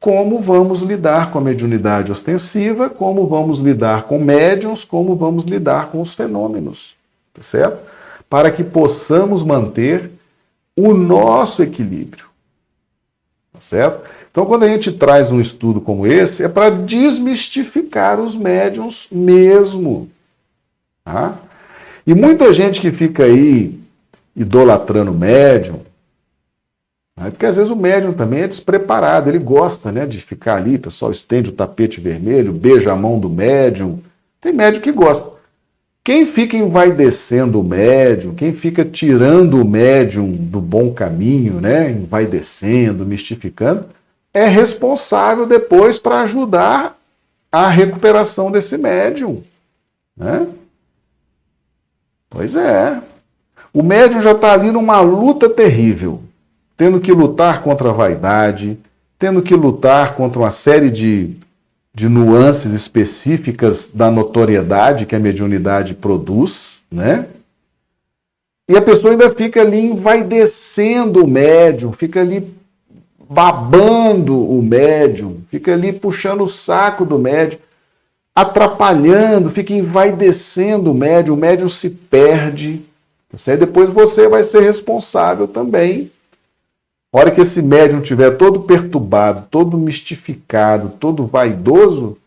como vamos lidar com a mediunidade ostensiva, como vamos lidar com médiums, como vamos lidar com os fenômenos, tá certo? Para que possamos manter o nosso equilíbrio, tá certo? Então, quando a gente traz um estudo como esse, é para desmistificar os médiums mesmo. Tá? E muita gente que fica aí idolatrando médium, né? porque às vezes o médium também é despreparado, ele gosta né, de ficar ali, o pessoal estende o tapete vermelho, beija a mão do médium. Tem médium que gosta. Quem fica envaidecendo o médium, quem fica tirando o médium do bom caminho, né, envaidecendo, mistificando, é responsável depois para ajudar a recuperação desse médium. Né? Pois é. O médium já está ali numa luta terrível, tendo que lutar contra a vaidade, tendo que lutar contra uma série de, de nuances específicas da notoriedade que a mediunidade produz, né? E a pessoa ainda fica ali envaidecendo o médium, fica ali babando o médium, fica ali puxando o saco do médium, atrapalhando, fica envaidecendo o médium, o médium se perde. Tá Depois você vai ser responsável também. A hora que esse médium estiver todo perturbado, todo mistificado, todo vaidoso,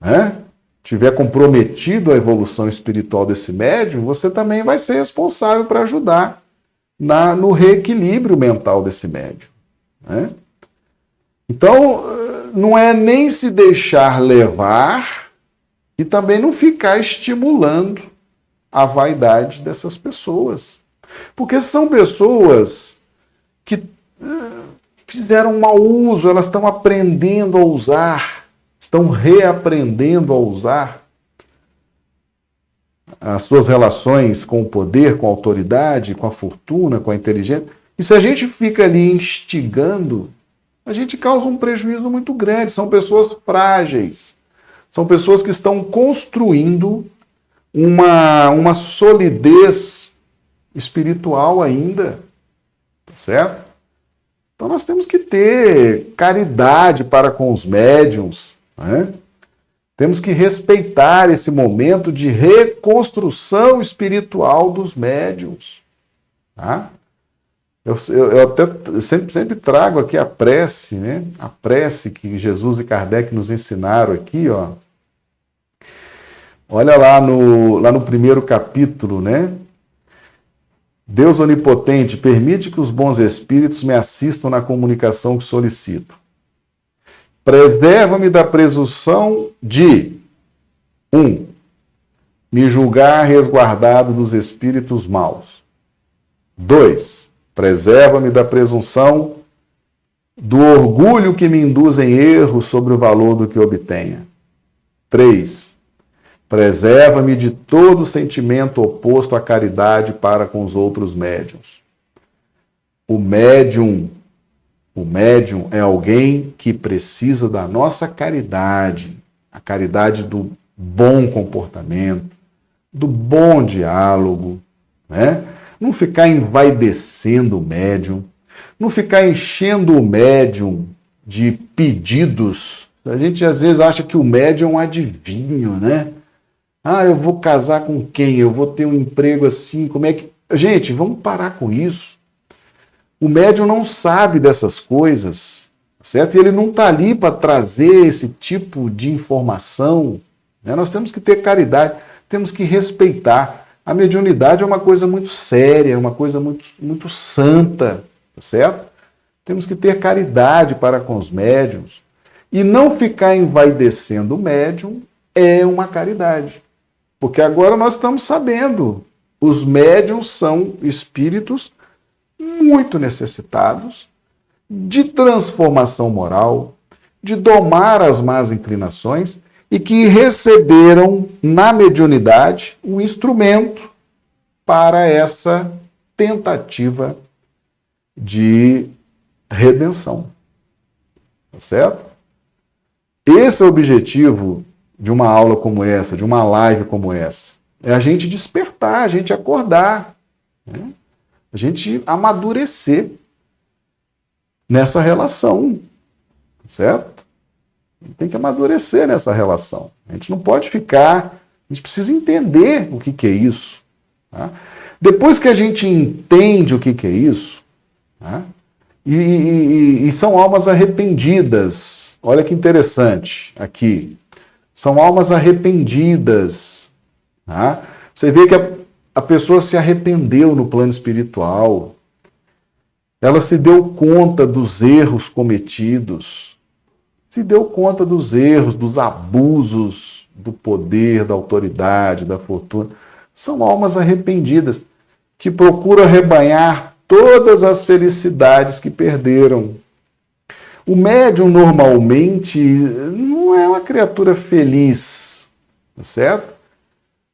né? tiver comprometido a evolução espiritual desse médium, você também vai ser responsável para ajudar na, no reequilíbrio mental desse médium. Né? Então, não é nem se deixar levar e também não ficar estimulando a vaidade dessas pessoas. Porque são pessoas que eh, fizeram mau uso, elas estão aprendendo a usar, estão reaprendendo a usar as suas relações com o poder, com a autoridade, com a fortuna, com a inteligência e se a gente fica ali instigando, a gente causa um prejuízo muito grande. São pessoas frágeis, são pessoas que estão construindo uma, uma solidez espiritual ainda, tá certo? Então nós temos que ter caridade para com os médiums, né? Temos que respeitar esse momento de reconstrução espiritual dos médiums. Tá? Eu, eu, eu até sempre, sempre trago aqui a prece, né? A prece que Jesus e Kardec nos ensinaram aqui, ó. Olha lá no, lá no primeiro capítulo, né? Deus onipotente, permite que os bons espíritos me assistam na comunicação que solicito. Preserva-me da presunção de um, me julgar resguardado dos espíritos maus. 2 Preserva-me da presunção, do orgulho que me induz em erro sobre o valor do que obtenha. 3. Preserva-me de todo sentimento oposto à caridade para com os outros médiums. O médium, o médium é alguém que precisa da nossa caridade, a caridade do bom comportamento, do bom diálogo, né? não ficar envaidecendo o médium, não ficar enchendo o médium de pedidos. A gente às vezes acha que o médium é um adivinho, né? Ah, eu vou casar com quem? Eu vou ter um emprego assim, como é que. Gente, vamos parar com isso. O médium não sabe dessas coisas, certo? E ele não está ali para trazer esse tipo de informação. Né? Nós temos que ter caridade, temos que respeitar. A mediunidade é uma coisa muito séria, é uma coisa muito, muito santa, tá certo? Temos que ter caridade para com os médiums. E não ficar envaidecendo o médium é uma caridade. Porque agora nós estamos sabendo, os médiums são espíritos muito necessitados de transformação moral, de domar as más inclinações e que receberam na mediunidade o um instrumento para essa tentativa de redenção. Tá certo? Esse é o objetivo de uma aula como essa, de uma live como essa. É a gente despertar, a gente acordar. Né? a gente amadurecer nessa relação, certo? Tem que amadurecer nessa relação. A gente não pode ficar, a gente precisa entender o que, que é isso. Tá? Depois que a gente entende o que, que é isso, tá? e, e, e são almas arrependidas, olha que interessante aqui, são almas arrependidas. Tá? Você vê que a, a pessoa se arrependeu no plano espiritual, ela se deu conta dos erros cometidos, se deu conta dos erros, dos abusos do poder, da autoridade, da fortuna. São almas arrependidas que procuram rebanhar todas as felicidades que perderam. O médium normalmente não é uma criatura feliz, tá certo?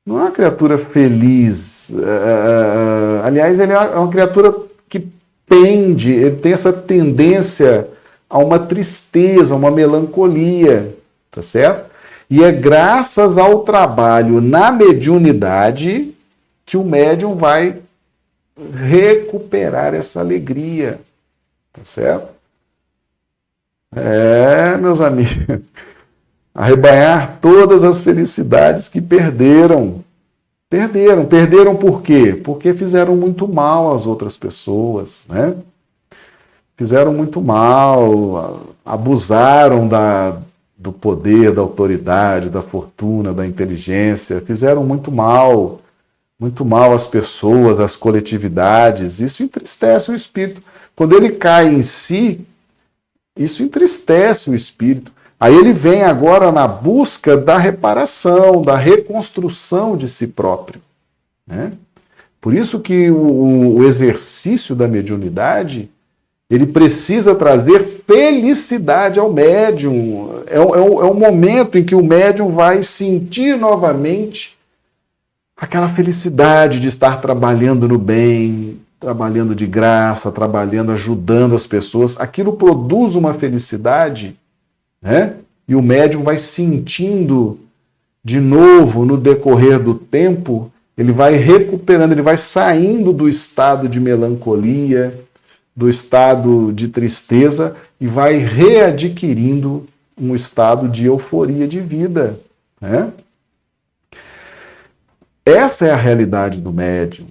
Não é uma criatura feliz. Uh, aliás, ele é uma criatura que pende, ele tem essa tendência a uma tristeza, a uma melancolia, tá certo? E é graças ao trabalho na mediunidade que o médium vai recuperar essa alegria, tá certo? É, meus amigos, arrebanhar todas as felicidades que perderam. Perderam. Perderam por quê? Porque fizeram muito mal às outras pessoas, né? Fizeram muito mal, abusaram da, do poder, da autoridade, da fortuna, da inteligência, fizeram muito mal muito mal às pessoas, às coletividades. Isso entristece o espírito. Quando ele cai em si, isso entristece o espírito. Aí ele vem agora na busca da reparação, da reconstrução de si próprio. Né? Por isso que o, o exercício da mediunidade ele precisa trazer felicidade ao médium. É, é, é um momento em que o médium vai sentir novamente aquela felicidade de estar trabalhando no bem, trabalhando de graça, trabalhando, ajudando as pessoas, aquilo produz uma felicidade, né? E o médium vai sentindo de novo no decorrer do tempo, ele vai recuperando, ele vai saindo do estado de melancolia, do estado de tristeza e vai readquirindo um estado de euforia de vida, né? Essa é a realidade do médium.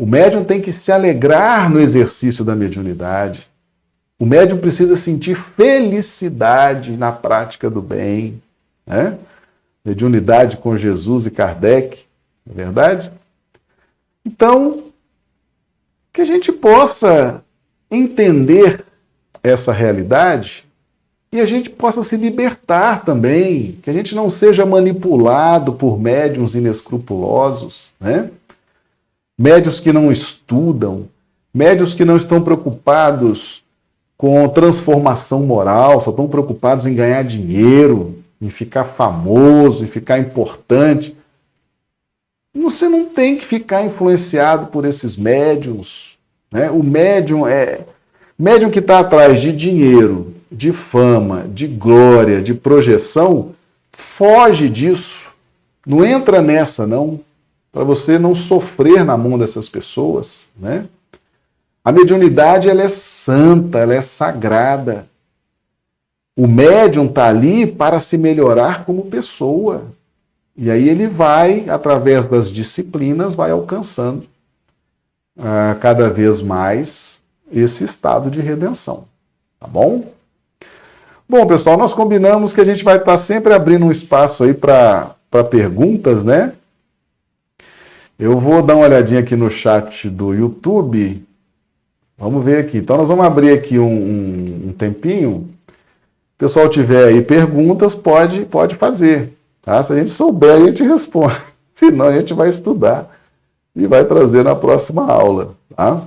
O médium tem que se alegrar no exercício da mediunidade. O médium precisa sentir felicidade na prática do bem. Né? Mediunidade com Jesus e Kardec, não é verdade? Então, que a gente possa entender essa realidade e a gente possa se libertar também, que a gente não seja manipulado por médiums inescrupulosos, né? Médios que não estudam, médios que não estão preocupados com transformação moral, só estão preocupados em ganhar dinheiro, em ficar famoso, em ficar importante. Você não tem que ficar influenciado por esses médiums. Né? O médium é médium que está atrás de dinheiro, de fama, de glória, de projeção, foge disso. Não entra nessa, não, para você não sofrer na mão dessas pessoas, né? A mediunidade ela é santa, ela é sagrada. O médium está ali para se melhorar como pessoa. E aí ele vai, através das disciplinas, vai alcançando uh, cada vez mais esse estado de redenção. Tá bom? Bom, pessoal, nós combinamos que a gente vai estar sempre abrindo um espaço aí para perguntas, né? Eu vou dar uma olhadinha aqui no chat do YouTube. Vamos ver aqui. Então, nós vamos abrir aqui um, um, um tempinho. O pessoal tiver aí perguntas, pode, pode fazer. Tá? Se a gente souber, a gente responde. [laughs] Senão, a gente vai estudar e vai trazer na próxima aula. Tá?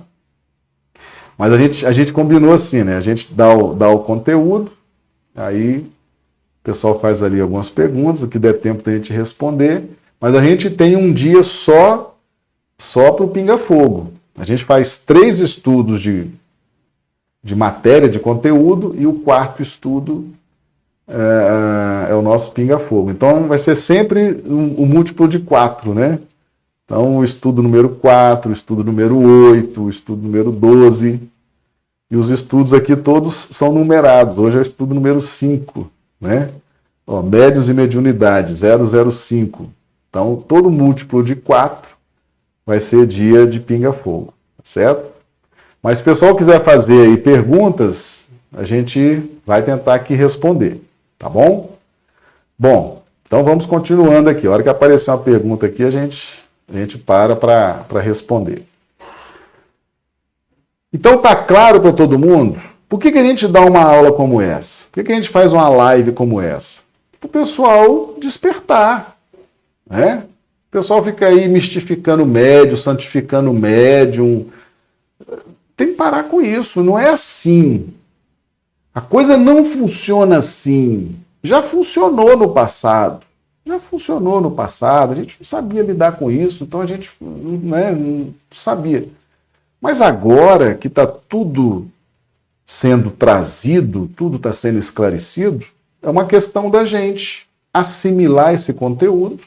Mas a gente, a gente combinou assim, né? A gente dá o, dá o conteúdo, Aí o pessoal faz ali algumas perguntas, o que der tempo da gente responder, mas a gente tem um dia só só para o pinga-fogo. A gente faz três estudos de, de matéria, de conteúdo, e o quarto estudo é, é o nosso pinga-fogo. Então vai ser sempre um, um múltiplo de quatro, né? Então, o estudo número 4, o estudo número 8, o estudo número 12. E os estudos aqui todos são numerados. Hoje é o estudo número 5, né? Ó, médios e mediunidade, 005. Então, todo múltiplo de 4 vai ser dia de pinga-fogo, tá certo? Mas se o pessoal quiser fazer aí perguntas, a gente vai tentar aqui responder, tá bom? Bom, então vamos continuando aqui. A hora que aparecer uma pergunta aqui, a gente, a gente para para responder. Então tá claro para todo mundo? Por que, que a gente dá uma aula como essa? Por que, que a gente faz uma live como essa? Para o pessoal despertar. Né? O pessoal fica aí mistificando o médium, santificando o médium. Tem que parar com isso. Não é assim. A coisa não funciona assim. Já funcionou no passado. Já funcionou no passado. A gente não sabia lidar com isso, então a gente né, não sabia. Mas agora que está tudo sendo trazido, tudo está sendo esclarecido, é uma questão da gente assimilar esse conteúdo,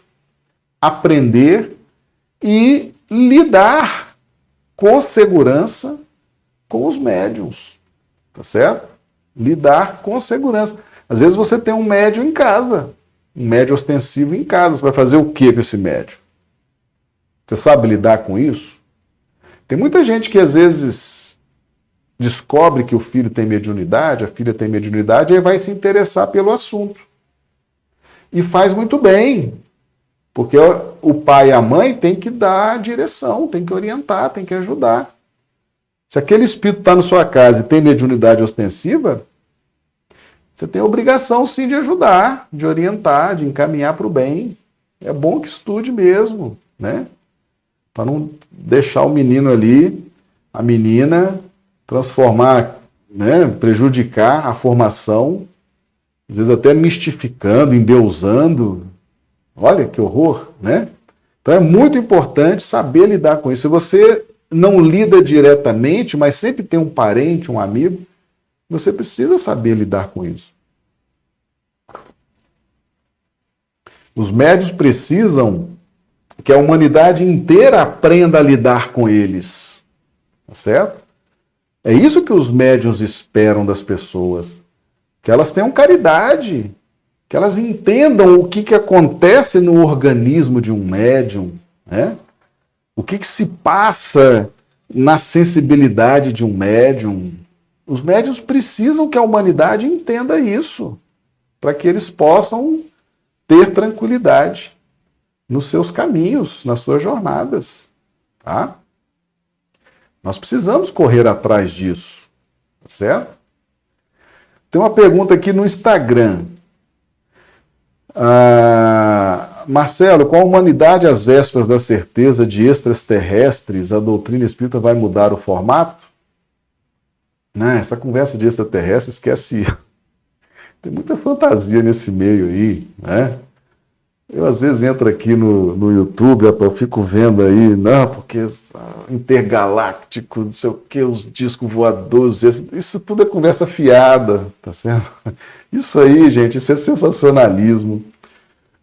aprender e lidar com segurança com os médiums. Tá certo? Lidar com segurança. Às vezes você tem um médium em casa, um médium ostensivo em casa. Você vai fazer o que com esse médium? Você sabe lidar com isso? Tem muita gente que às vezes descobre que o filho tem mediunidade, a filha tem mediunidade, e vai se interessar pelo assunto. E faz muito bem, porque o pai e a mãe têm que dar a direção, tem que orientar, tem que ajudar. Se aquele espírito está na sua casa e tem mediunidade ostensiva, você tem a obrigação sim de ajudar, de orientar, de encaminhar para o bem. É bom que estude mesmo, né? Para não deixar o menino ali, a menina, transformar, né, prejudicar a formação, às vezes até mistificando, endeusando. Olha que horror, né? Então é muito importante saber lidar com isso. Se você não lida diretamente, mas sempre tem um parente, um amigo, você precisa saber lidar com isso. Os médios precisam que a humanidade inteira aprenda a lidar com eles. Tá certo? É isso que os médios esperam das pessoas. Que elas tenham caridade, que elas entendam o que, que acontece no organismo de um médium, né? o que, que se passa na sensibilidade de um médium, os médios precisam que a humanidade entenda isso, para que eles possam ter tranquilidade nos seus caminhos, nas suas jornadas. Tá? Nós precisamos correr atrás disso, tá certo? Tem uma pergunta aqui no Instagram. Ah, Marcelo, com a humanidade às vésperas da certeza de extraterrestres, a doutrina espírita vai mudar o formato? Né? Essa conversa de extraterrestre, esquece. [laughs] Tem muita fantasia nesse meio aí, né? Eu às vezes entro aqui no, no YouTube, eu fico vendo aí, não, porque intergaláctico, não sei o que, os discos voadores, isso tudo é conversa fiada, tá certo? Isso aí, gente, isso é sensacionalismo.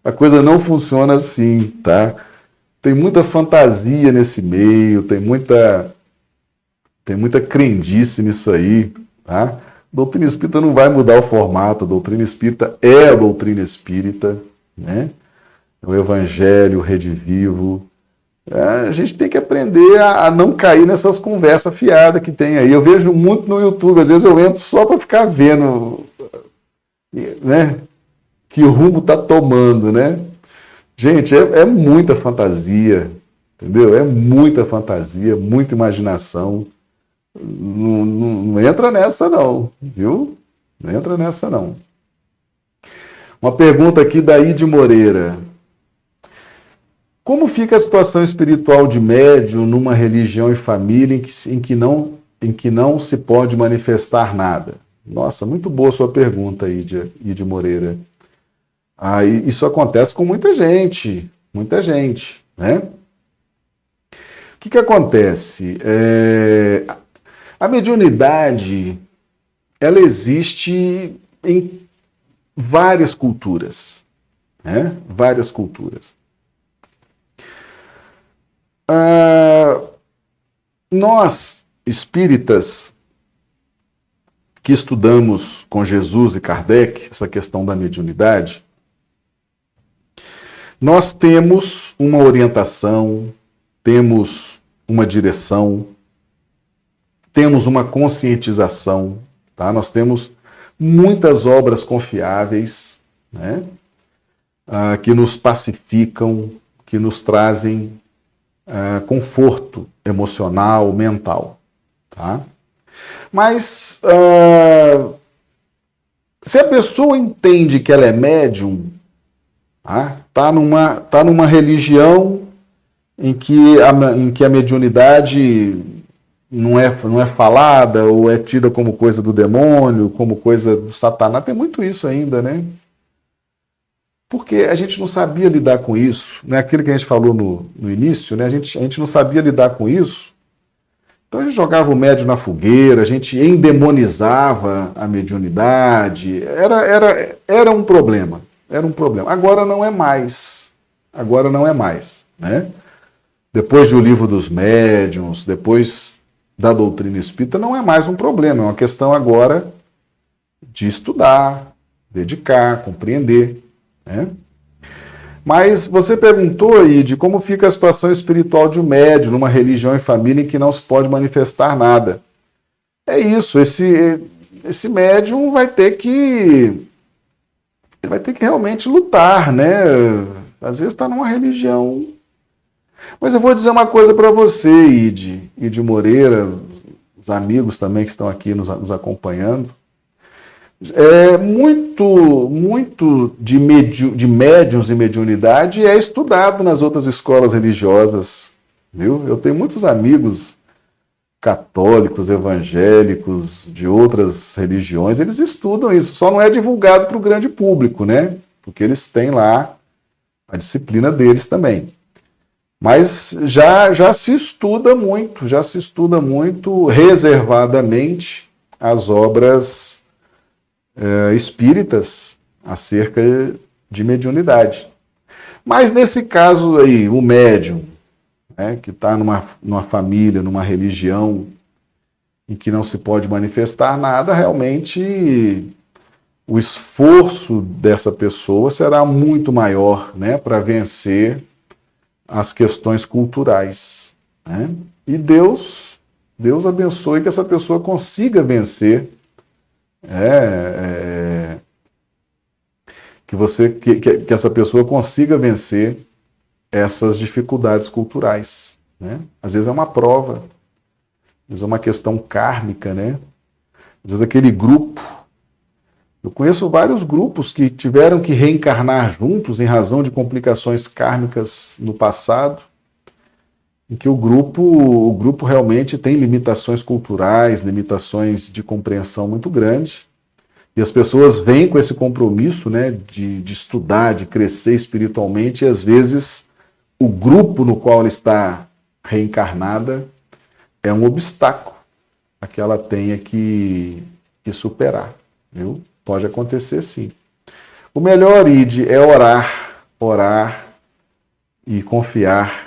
A coisa não funciona assim, tá? Tem muita fantasia nesse meio, tem muita tem muita crendice nisso aí, tá? Doutrina espírita não vai mudar o formato, a doutrina espírita é a doutrina espírita, né? O evangelho, o redivivo. É, a gente tem que aprender a, a, não cair nessas conversas fiadas que tem aí. Eu vejo muito no YouTube, às vezes eu entro só para ficar vendo, né? Que o rumo está tomando, né? Gente, é, é muita fantasia, entendeu? É muita fantasia, muita imaginação. Não, não, não, entra nessa, não, viu? Não entra nessa, não. Uma pergunta aqui da Ide Moreira. Como fica a situação espiritual de médium numa religião e família em que, em que, não, em que não se pode manifestar nada? Nossa, muito boa sua pergunta, Ide, Ide Moreira. Ah, isso acontece com muita gente, muita gente, né? O que, que acontece? É, a mediunidade, ela existe em várias culturas, né? Várias culturas. uh, nós, espíritas, que estudamos com Jesus e Kardec essa questão da mediunidade, nós temos uma orientação, temos uma direção, temos uma conscientização, tá? Nós temos muitas obras confiáveis, né? Ah, que nos pacificam, que nos trazem ah, conforto emocional, mental, tá? Mas uh, se a pessoa entende que ela é médium, tá? tá, numa, tá numa religião em que, a, em que a mediunidade não é, não é falada ou é tida como coisa do demônio, como coisa do satanás, tem muito isso ainda, né? Porque a gente não sabia lidar com isso, né? aquilo que a gente falou no, no início, né? a, gente, a gente não sabia lidar com isso então a gente jogava o médio na fogueira, a gente endemonizava a mediunidade, era, era, era um problema, era um problema. Agora não é mais, agora não é mais, né? Depois do livro dos médiuns, depois da doutrina espírita, não é mais um problema, é uma questão agora de estudar, dedicar, compreender, né? Mas você perguntou aí de como fica a situação espiritual de um médium numa religião e família em que não se pode manifestar nada. É isso, esse, esse médium vai ter que vai ter que realmente lutar, né? Às vezes está numa religião. Mas eu vou dizer uma coisa para você, Ide, Ide Moreira, os amigos também que estão aqui nos, nos acompanhando. É, muito muito de, medi de médiums e mediunidade é estudado nas outras escolas religiosas. Viu? Eu tenho muitos amigos católicos, evangélicos, de outras religiões, eles estudam isso, só não é divulgado para o grande público, né? Porque eles têm lá a disciplina deles também. Mas já, já se estuda muito, já se estuda muito reservadamente as obras é, espíritas acerca de mediunidade. Mas nesse caso aí, o médium, né, que está numa, numa família, numa religião em que não se pode manifestar nada, realmente o esforço dessa pessoa será muito maior né, para vencer as questões culturais. Né? E Deus, Deus abençoe que essa pessoa consiga vencer é, é, que você que, que, essa pessoa consiga vencer essas dificuldades culturais. Né? Às vezes é uma prova, às vezes é uma questão kármica, né? Às vezes aquele grupo. Eu conheço vários grupos que tiveram que reencarnar juntos em razão de complicações kármicas no passado em que o grupo, o grupo realmente tem limitações culturais, limitações de compreensão muito grandes. E as pessoas vêm com esse compromisso né, de, de estudar, de crescer espiritualmente, e às vezes o grupo no qual ela está reencarnada é um obstáculo a que ela tenha que, que superar. Viu? Pode acontecer sim. O melhor, Ide, é orar, orar e confiar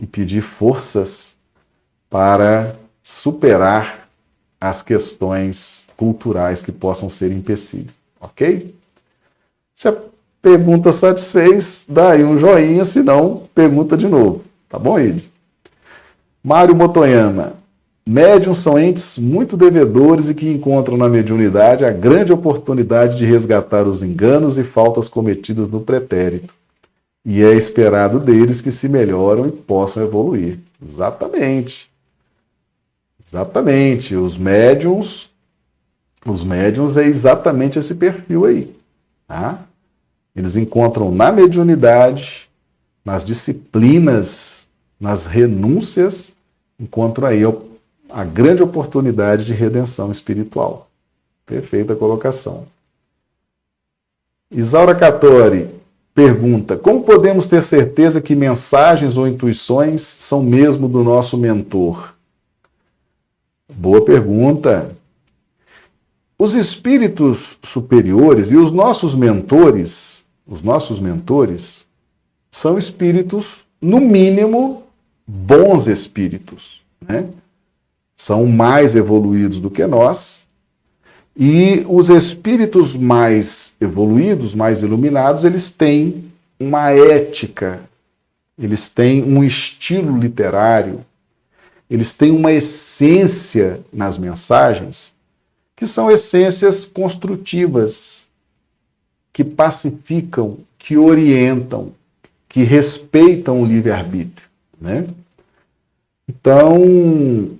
e pedir forças para superar as questões culturais que possam ser empecilho, ok? Se a pergunta satisfez, dá aí um joinha, se não, pergunta de novo, tá bom, Ide? Mário Motoyama, médiums são entes muito devedores e que encontram na mediunidade a grande oportunidade de resgatar os enganos e faltas cometidas no pretérito e é esperado deles que se melhoram e possam evoluir. Exatamente. Exatamente. Os médiums, os médiums é exatamente esse perfil aí. Tá? Eles encontram na mediunidade, nas disciplinas, nas renúncias, encontram aí a grande oportunidade de redenção espiritual. Perfeita colocação. Isaura Catori, Pergunta: Como podemos ter certeza que mensagens ou intuições são mesmo do nosso mentor? Boa pergunta. Os espíritos superiores e os nossos mentores, os nossos mentores, são espíritos, no mínimo, bons espíritos, né? São mais evoluídos do que nós. E os espíritos mais evoluídos, mais iluminados, eles têm uma ética, eles têm um estilo literário, eles têm uma essência nas mensagens que são essências construtivas, que pacificam, que orientam, que respeitam o livre-arbítrio. Né? Então,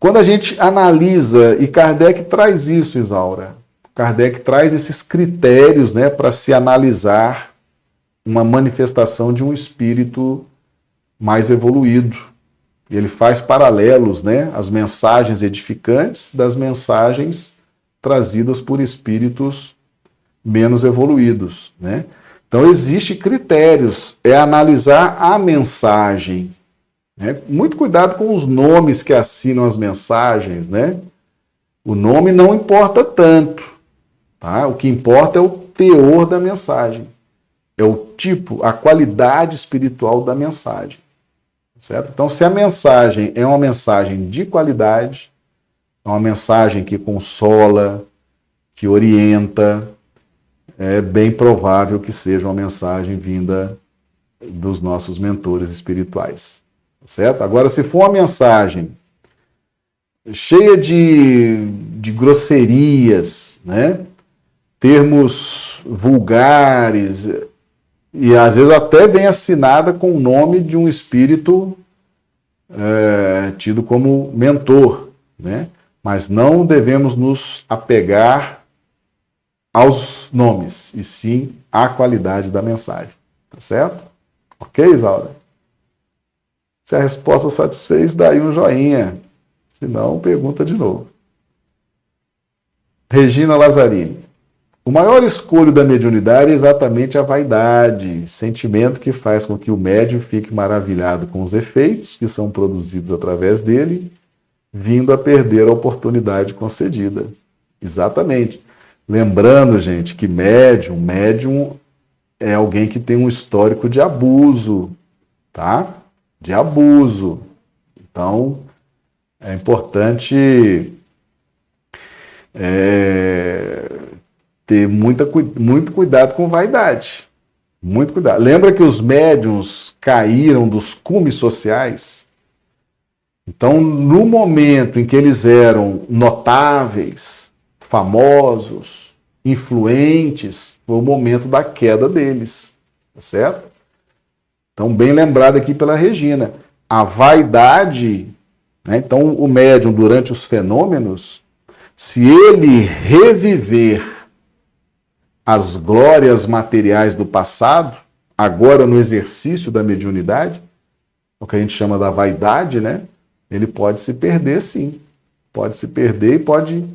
quando a gente analisa, e Kardec traz isso, Isaura, Kardec traz esses critérios né, para se analisar uma manifestação de um espírito mais evoluído. E ele faz paralelos, né, as mensagens edificantes das mensagens trazidas por espíritos menos evoluídos, né? Então existe critérios, é analisar a mensagem, né? Muito cuidado com os nomes que assinam as mensagens, né? O nome não importa tanto, tá? O que importa é o teor da mensagem, é o tipo, a qualidade espiritual da mensagem. Certo? Então, se a mensagem é uma mensagem de qualidade, é uma mensagem que consola, que orienta, é bem provável que seja uma mensagem vinda dos nossos mentores espirituais. Certo? Agora, se for uma mensagem cheia de, de grosserias, né? termos vulgares, e às vezes até vem assinada com o nome de um espírito é, tido como mentor, né? Mas não devemos nos apegar aos nomes, e sim à qualidade da mensagem. Tá certo? Ok, Isaura? Se a resposta satisfez, daí um joinha. Se não, pergunta de novo. Regina Lazzarini. O maior escolho da mediunidade é exatamente a vaidade, sentimento que faz com que o médium fique maravilhado com os efeitos que são produzidos através dele, vindo a perder a oportunidade concedida. Exatamente. Lembrando, gente, que médium, médium é alguém que tem um histórico de abuso, tá? De abuso. Então, é importante é, ter muita, muito cuidado com vaidade. Muito cuidado. Lembra que os médiums caíram dos cumes sociais? Então, no momento em que eles eram notáveis, famosos, influentes, foi o momento da queda deles. Tá certo? Então, bem lembrado aqui pela Regina. A vaidade, né? então, o médium, durante os fenômenos, se ele reviver as glórias materiais do passado, agora no exercício da mediunidade, o que a gente chama da vaidade, né? Ele pode se perder sim. Pode se perder e pode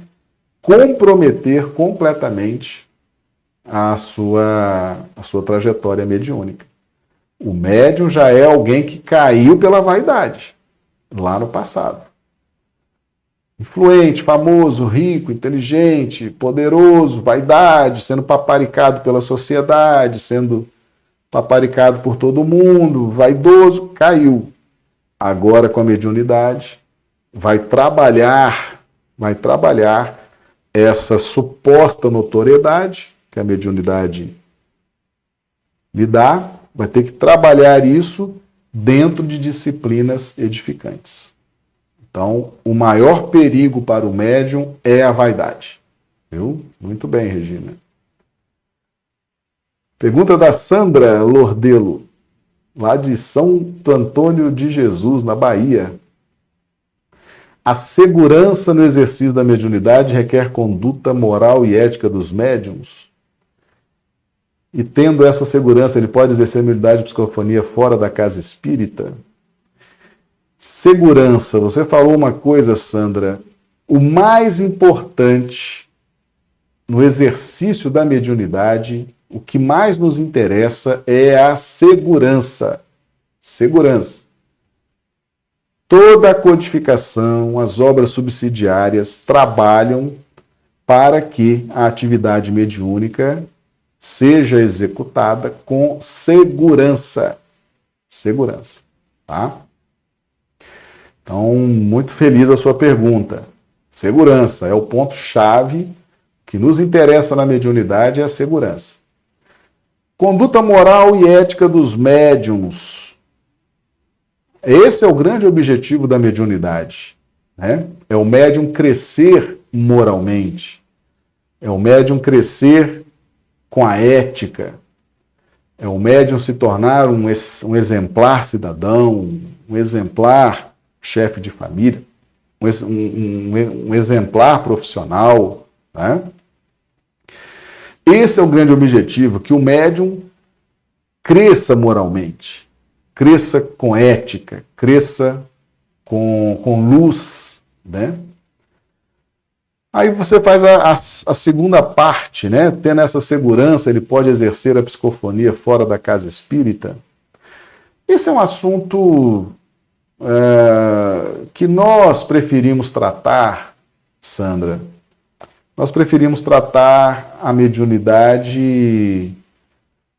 comprometer completamente a sua, a sua trajetória mediúnica. O médium já é alguém que caiu pela vaidade lá no passado influente, famoso, rico, inteligente, poderoso, vaidade, sendo paparicado pela sociedade, sendo paparicado por todo mundo, vaidoso, caiu. Agora com a mediunidade, vai trabalhar, vai trabalhar essa suposta notoriedade que a mediunidade lhe dá, vai ter que trabalhar isso dentro de disciplinas edificantes. Então, o maior perigo para o médium é a vaidade. Viu? Muito bem, Regina. Pergunta da Sandra Lordelo, lá de São Antônio de Jesus, na Bahia. A segurança no exercício da mediunidade requer conduta moral e ética dos médiums? E tendo essa segurança, ele pode exercer a mediunidade e psicofonia fora da casa espírita? Segurança. Você falou uma coisa, Sandra. O mais importante no exercício da mediunidade, o que mais nos interessa é a segurança. Segurança. Toda a codificação, as obras subsidiárias trabalham para que a atividade mediúnica seja executada com segurança. Segurança. tá? Então, muito feliz a sua pergunta. Segurança é o ponto chave que nos interessa na mediunidade é a segurança. Conduta moral e ética dos médiums. Esse é o grande objetivo da mediunidade. Né? É o médium crescer moralmente. É o médium crescer com a ética. É o médium se tornar um, um exemplar cidadão, um exemplar chefe de família, um, um, um exemplar profissional. Né? Esse é o grande objetivo, que o médium cresça moralmente, cresça com ética, cresça com, com luz, né? Aí você faz a, a, a, segunda parte, né? Tendo essa segurança, ele pode exercer a psicofonia fora da casa espírita. Esse é um assunto é, que nós preferimos tratar, Sandra, nós preferimos tratar a mediunidade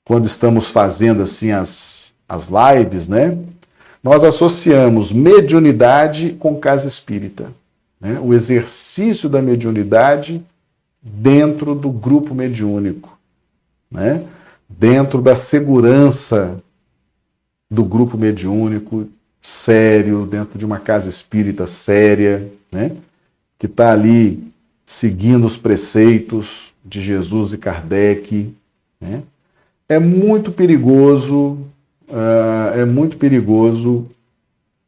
quando estamos fazendo assim as, as lives, né? Nós associamos mediunidade com casa espírita. Né? O exercício da mediunidade dentro do grupo mediúnico, né? dentro da segurança do grupo mediúnico sério, dentro de uma casa espírita séria, né? que está ali seguindo os preceitos de Jesus e Kardec. Né? É muito perigoso, uh, é muito perigoso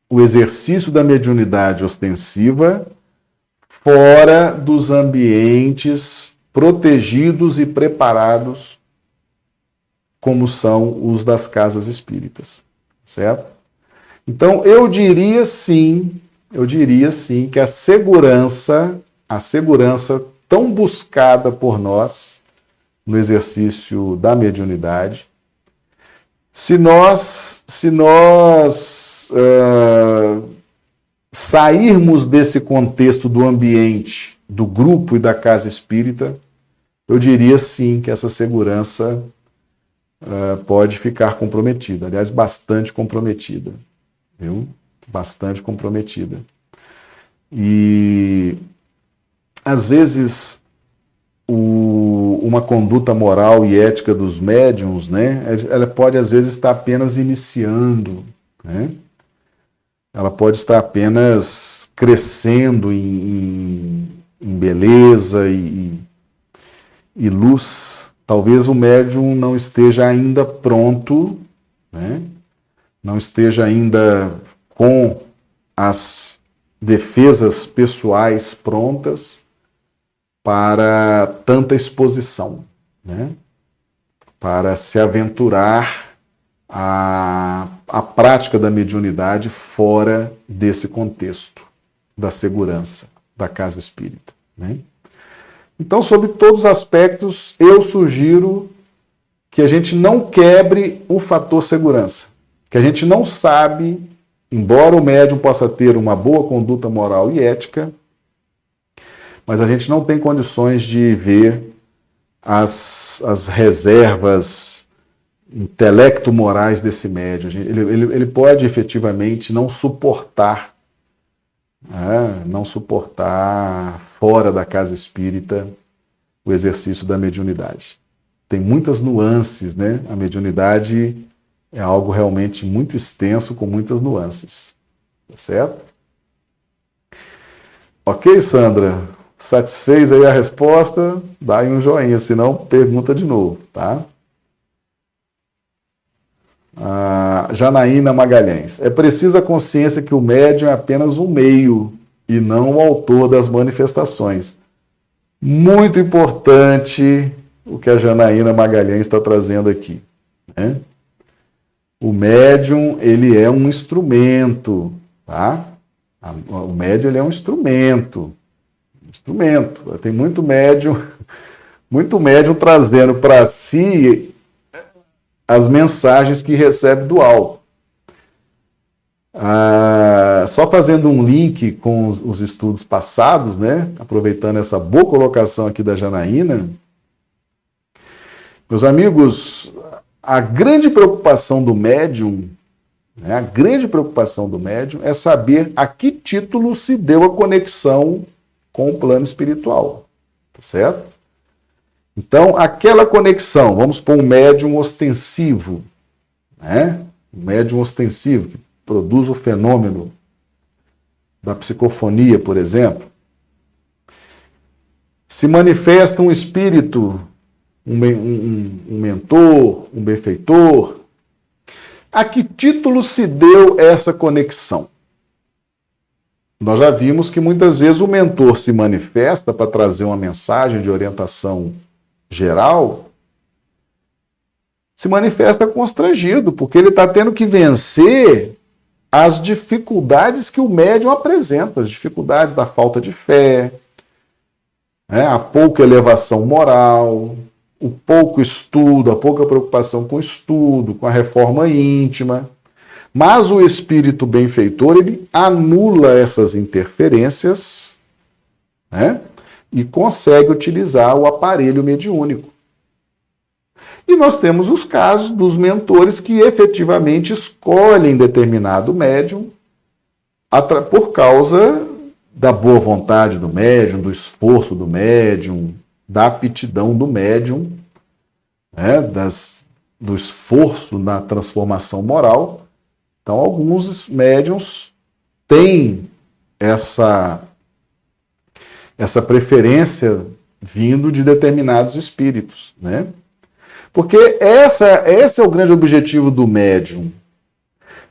o exercício da mediunidade ostensiva fora dos ambientes protegidos e preparados como são os das casas espíritas, certo? Então eu diria sim, eu diria sim que a segurança a segurança tão buscada por nós no exercício da mediunidade. Se nós, se nós uh, sairmos desse contexto do ambiente, do grupo e da casa espírita, eu diria sim que essa segurança uh, pode ficar comprometida, aliás, bastante comprometida, viu? Bastante comprometida. E às vezes, o, uma conduta moral e ética dos médiums, né, ela pode às vezes estar apenas iniciando, né? Ela pode estar apenas crescendo em, em, em beleza e, e luz. Talvez o médium não esteja ainda pronto, né? não esteja ainda com as defesas pessoais prontas para tanta exposição, né? para se aventurar a, a prática da mediunidade fora desse contexto da segurança da casa espírita. Né? Então, sobre todos os aspectos, eu sugiro que a gente não quebre o fator segurança, que a gente não sabe, embora o médium possa ter uma boa conduta moral e ética, mas a gente não tem condições de ver as, as reservas intelecto-morais desse médium. Ele, ele, ele, pode efetivamente não suportar, né, não suportar fora da casa espírita o exercício da mediunidade. Tem muitas nuances, né? A mediunidade é algo realmente muito extenso, com muitas nuances. Tá certo? Ok, Sandra? Satisfez aí a resposta? Dá aí um joinha, senão pergunta de novo, tá? Ah, Janaína Magalhães. É preciso a consciência que o médium é apenas um meio e não o autor das manifestações. Muito importante o que a Janaína Magalhães está trazendo aqui. Né? O médium, ele é um instrumento, tá? O médium, ele é um instrumento instrumento. Tem muito médium, [laughs] muito médium trazendo para si as mensagens que recebe do alto. Ah, só fazendo um link com os, os, estudos passados, né? aproveitando essa boa colocação aqui da Janaína, meus amigos, a grande preocupação do médium Né? A grande preocupação do médium é saber a que título se deu a conexão com o plano espiritual. Tá certo? Então, aquela conexão, vamos pôr um médium ostensivo, né? Um médium ostensivo, que produz o fenômeno da psicofonia, por exemplo. Se manifesta um espírito, um, um, um mentor, um benfeitor. A que título se deu essa conexão? Nós já vimos que muitas vezes o mentor se manifesta para trazer uma mensagem de orientação geral, se manifesta constrangido, porque ele está tendo que vencer as dificuldades que o médium apresenta, as dificuldades da falta de fé, né, a pouca elevação moral, o pouco estudo, a pouca preocupação com o estudo, com a reforma íntima. Mas o espírito benfeitor, ele anula essas interferências né, e consegue utilizar o aparelho mediúnico. E nós temos os casos dos mentores que efetivamente escolhem determinado médium por causa da boa vontade do médium, do esforço do médium, da aptidão do médium, né, das, do esforço na transformação moral. Então, alguns médiums têm essa, essa preferência vindo de determinados espíritos, né? Porque essa, esse é o grande objetivo do médium.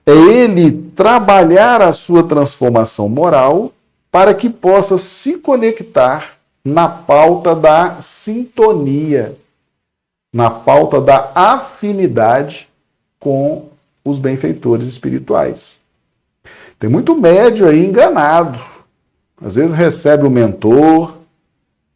É ele trabalhar a sua transformação moral para que possa se conectar na pauta da sintonia, na pauta da afinidade com os benfeitores espirituais. Tem muito médio aí enganado. Às vezes recebe o mentor,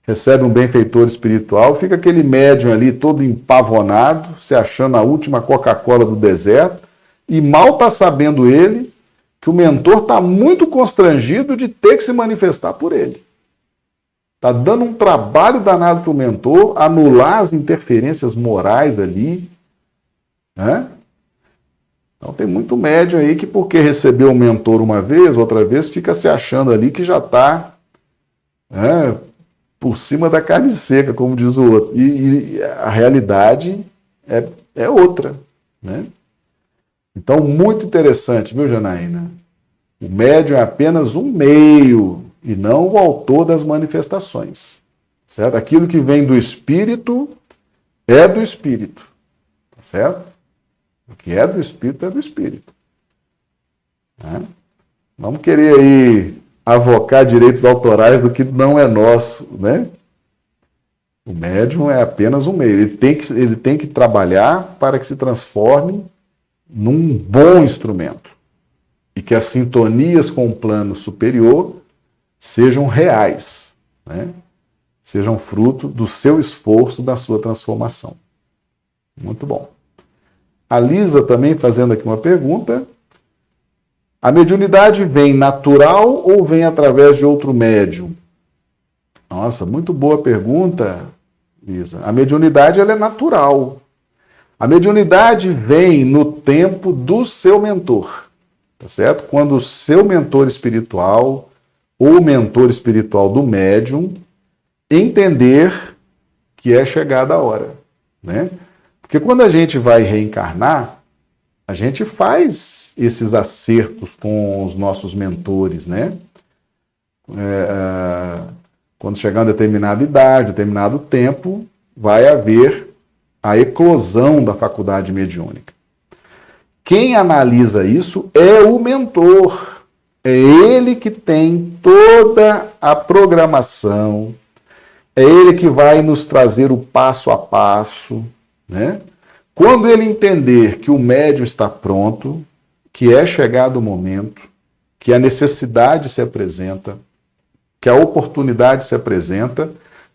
recebe um benfeitor espiritual, fica aquele médium ali todo empavonado, se achando a última Coca-Cola do deserto, e mal está sabendo ele que o mentor está muito constrangido de ter que se manifestar por ele. Está dando um trabalho danado para o mentor anular as interferências morais ali. Né? Então tem muito médium aí que, porque recebeu o mentor uma vez, outra vez, fica se achando ali que já está né, por cima da carne seca, como diz o outro. E, e a realidade é, é outra. Né? Então, muito interessante, viu, Janaína? O médium é apenas um meio e não o autor das manifestações. Certo? Aquilo que vem do espírito é do espírito. Tá certo? O que é do espírito é do espírito. Né? Vamos querer aí avocar direitos autorais do que não é nosso, né? O médium é apenas um meio. Ele tem que, ele tem que trabalhar para que se transforme num bom instrumento e que as sintonias com o plano superior sejam reais, né? sejam fruto do seu esforço, da sua transformação. Muito bom. A Lisa também fazendo aqui uma pergunta. A mediunidade vem natural ou vem através de outro médium? Nossa, muito boa pergunta, Lisa. A mediunidade ela é natural. A mediunidade vem no tempo do seu mentor, tá certo? Quando o seu mentor espiritual ou o mentor espiritual do médium entender que é chegada a hora, né? Porque quando a gente vai reencarnar, a gente faz esses acertos com os nossos mentores, né? É, é, quando chegar uma determinada idade, determinado tempo, vai haver a eclosão da faculdade mediúnica. Quem analisa isso é o mentor. É ele que tem toda a programação, é ele que vai nos trazer o passo a passo, né? Quando ele entender que o médio está pronto, que é chegado o momento, que a necessidade se apresenta, que a oportunidade se apresenta,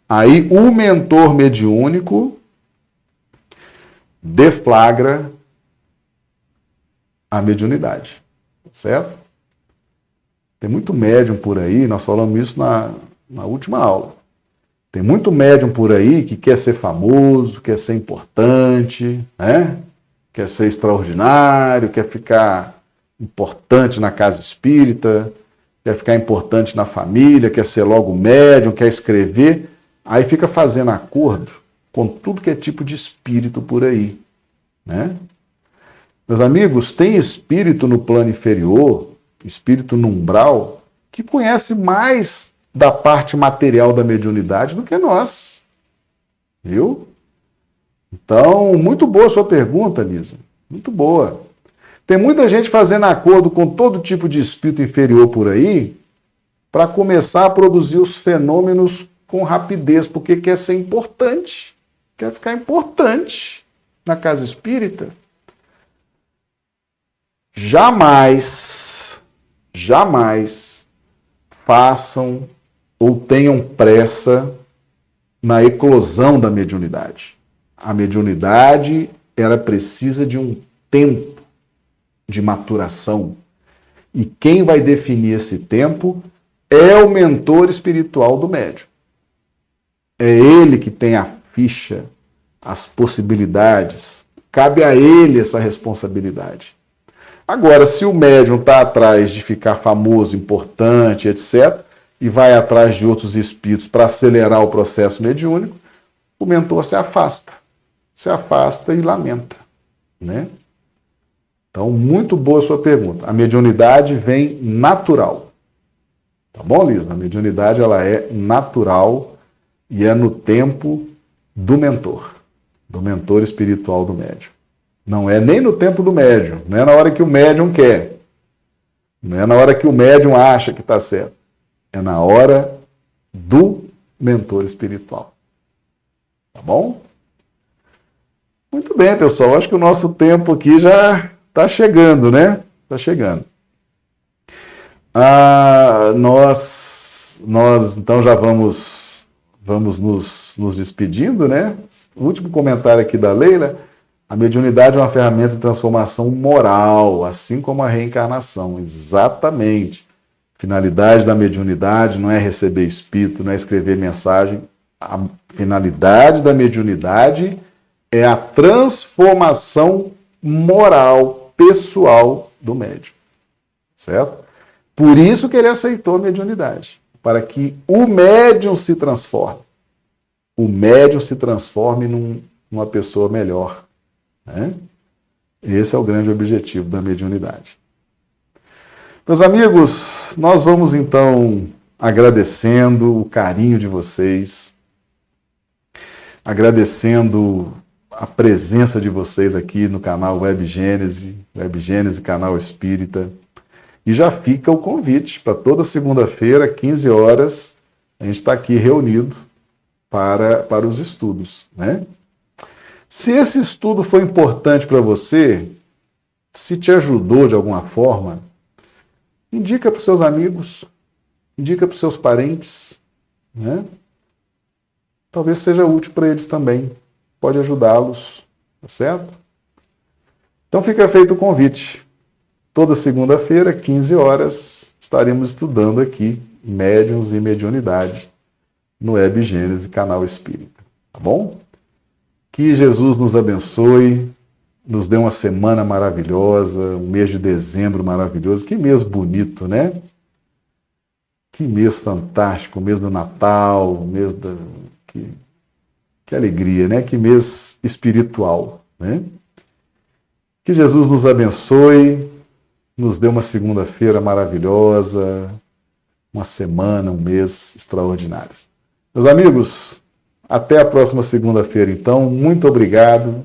aí o mentor mediúnico deflagra a mediunidade, certo? Tem muito médium por aí, nós falamos isso na, na última aula. Tem muito médium por aí que quer ser famoso, quer ser importante, né? quer ser extraordinário, quer ficar importante na casa espírita, quer ficar importante na família, quer ser logo médium, quer escrever, aí fica fazendo acordo com tudo que é tipo de espírito por aí, né? Meus amigos, tem espírito no plano inferior, espírito no umbral, que conhece mais da parte material da mediunidade do que nós. Viu? Então, muito boa sua pergunta, Lisa. Muito boa. Tem muita gente fazendo acordo com todo tipo de espírito inferior por aí para começar a produzir os fenômenos com rapidez, porque quer ser importante, quer ficar importante na casa espírita. Jamais, jamais façam ou tenham pressa na eclosão da mediunidade. A mediunidade, ela precisa de um tempo de maturação. E quem vai definir esse tempo é o mentor espiritual do médium. É ele que tem a ficha, as possibilidades. Cabe a ele essa responsabilidade. Agora, se o médium está atrás de ficar famoso, importante, etc., e vai atrás de outros espíritos para acelerar o processo mediúnico, o mentor se afasta. Se afasta e lamenta. Né? Então, muito boa a sua pergunta. A mediunidade vem natural. Tá bom, Lisa? A mediunidade ela é natural e é no tempo do mentor, do mentor espiritual do médium. Não é nem no tempo do médium, não é na hora que o médium quer. Não é na hora que o médium acha que está certo. É na hora do mentor espiritual. Tá bom? Muito bem, pessoal. Acho que o nosso tempo aqui já Está chegando, né? Está chegando. Ah, nós, nós então já vamos, vamos nos, nos despedindo, né? O último comentário aqui da Leila. A mediunidade é uma ferramenta de transformação moral, assim como a reencarnação. Exatamente. Finalidade da mediunidade não é receber espírito, não é escrever mensagem. A finalidade da mediunidade é a transformação moral pessoal do médium. Certo? Por isso que ele aceitou a mediunidade, para que o médium se transforme. O médium se transforme num, numa pessoa melhor. Né? Esse é o grande objetivo da mediunidade. Meus amigos, nós vamos então agradecendo o carinho de vocês, agradecendo a presença de vocês aqui no canal Web Gênese, Web Gênese, canal Espírita. E já fica o convite para toda segunda-feira, 15 horas, a gente está aqui reunido para, para os estudos. Né? Se esse estudo foi importante para você, se te ajudou de alguma forma, indica para os seus amigos, indica para os seus parentes, né? Talvez seja útil para eles também pode ajudá-los, tá certo? Então fica feito o convite. Toda segunda-feira, 15 horas, estaremos estudando aqui médiums e mediunidade no Web Gênesis, canal Espírita, tá bom? Que Jesus nos abençoe, nos dê uma semana maravilhosa, um mês de dezembro maravilhoso. Que mês bonito, né? Que mês fantástico, mês do Natal, mês da. Que que alegria, né? Que mês espiritual, né? Que Jesus nos abençoe, nos dê uma segunda-feira maravilhosa, uma semana, um mês extraordinário. Meus amigos, até a próxima segunda-feira, então. Muito obrigado.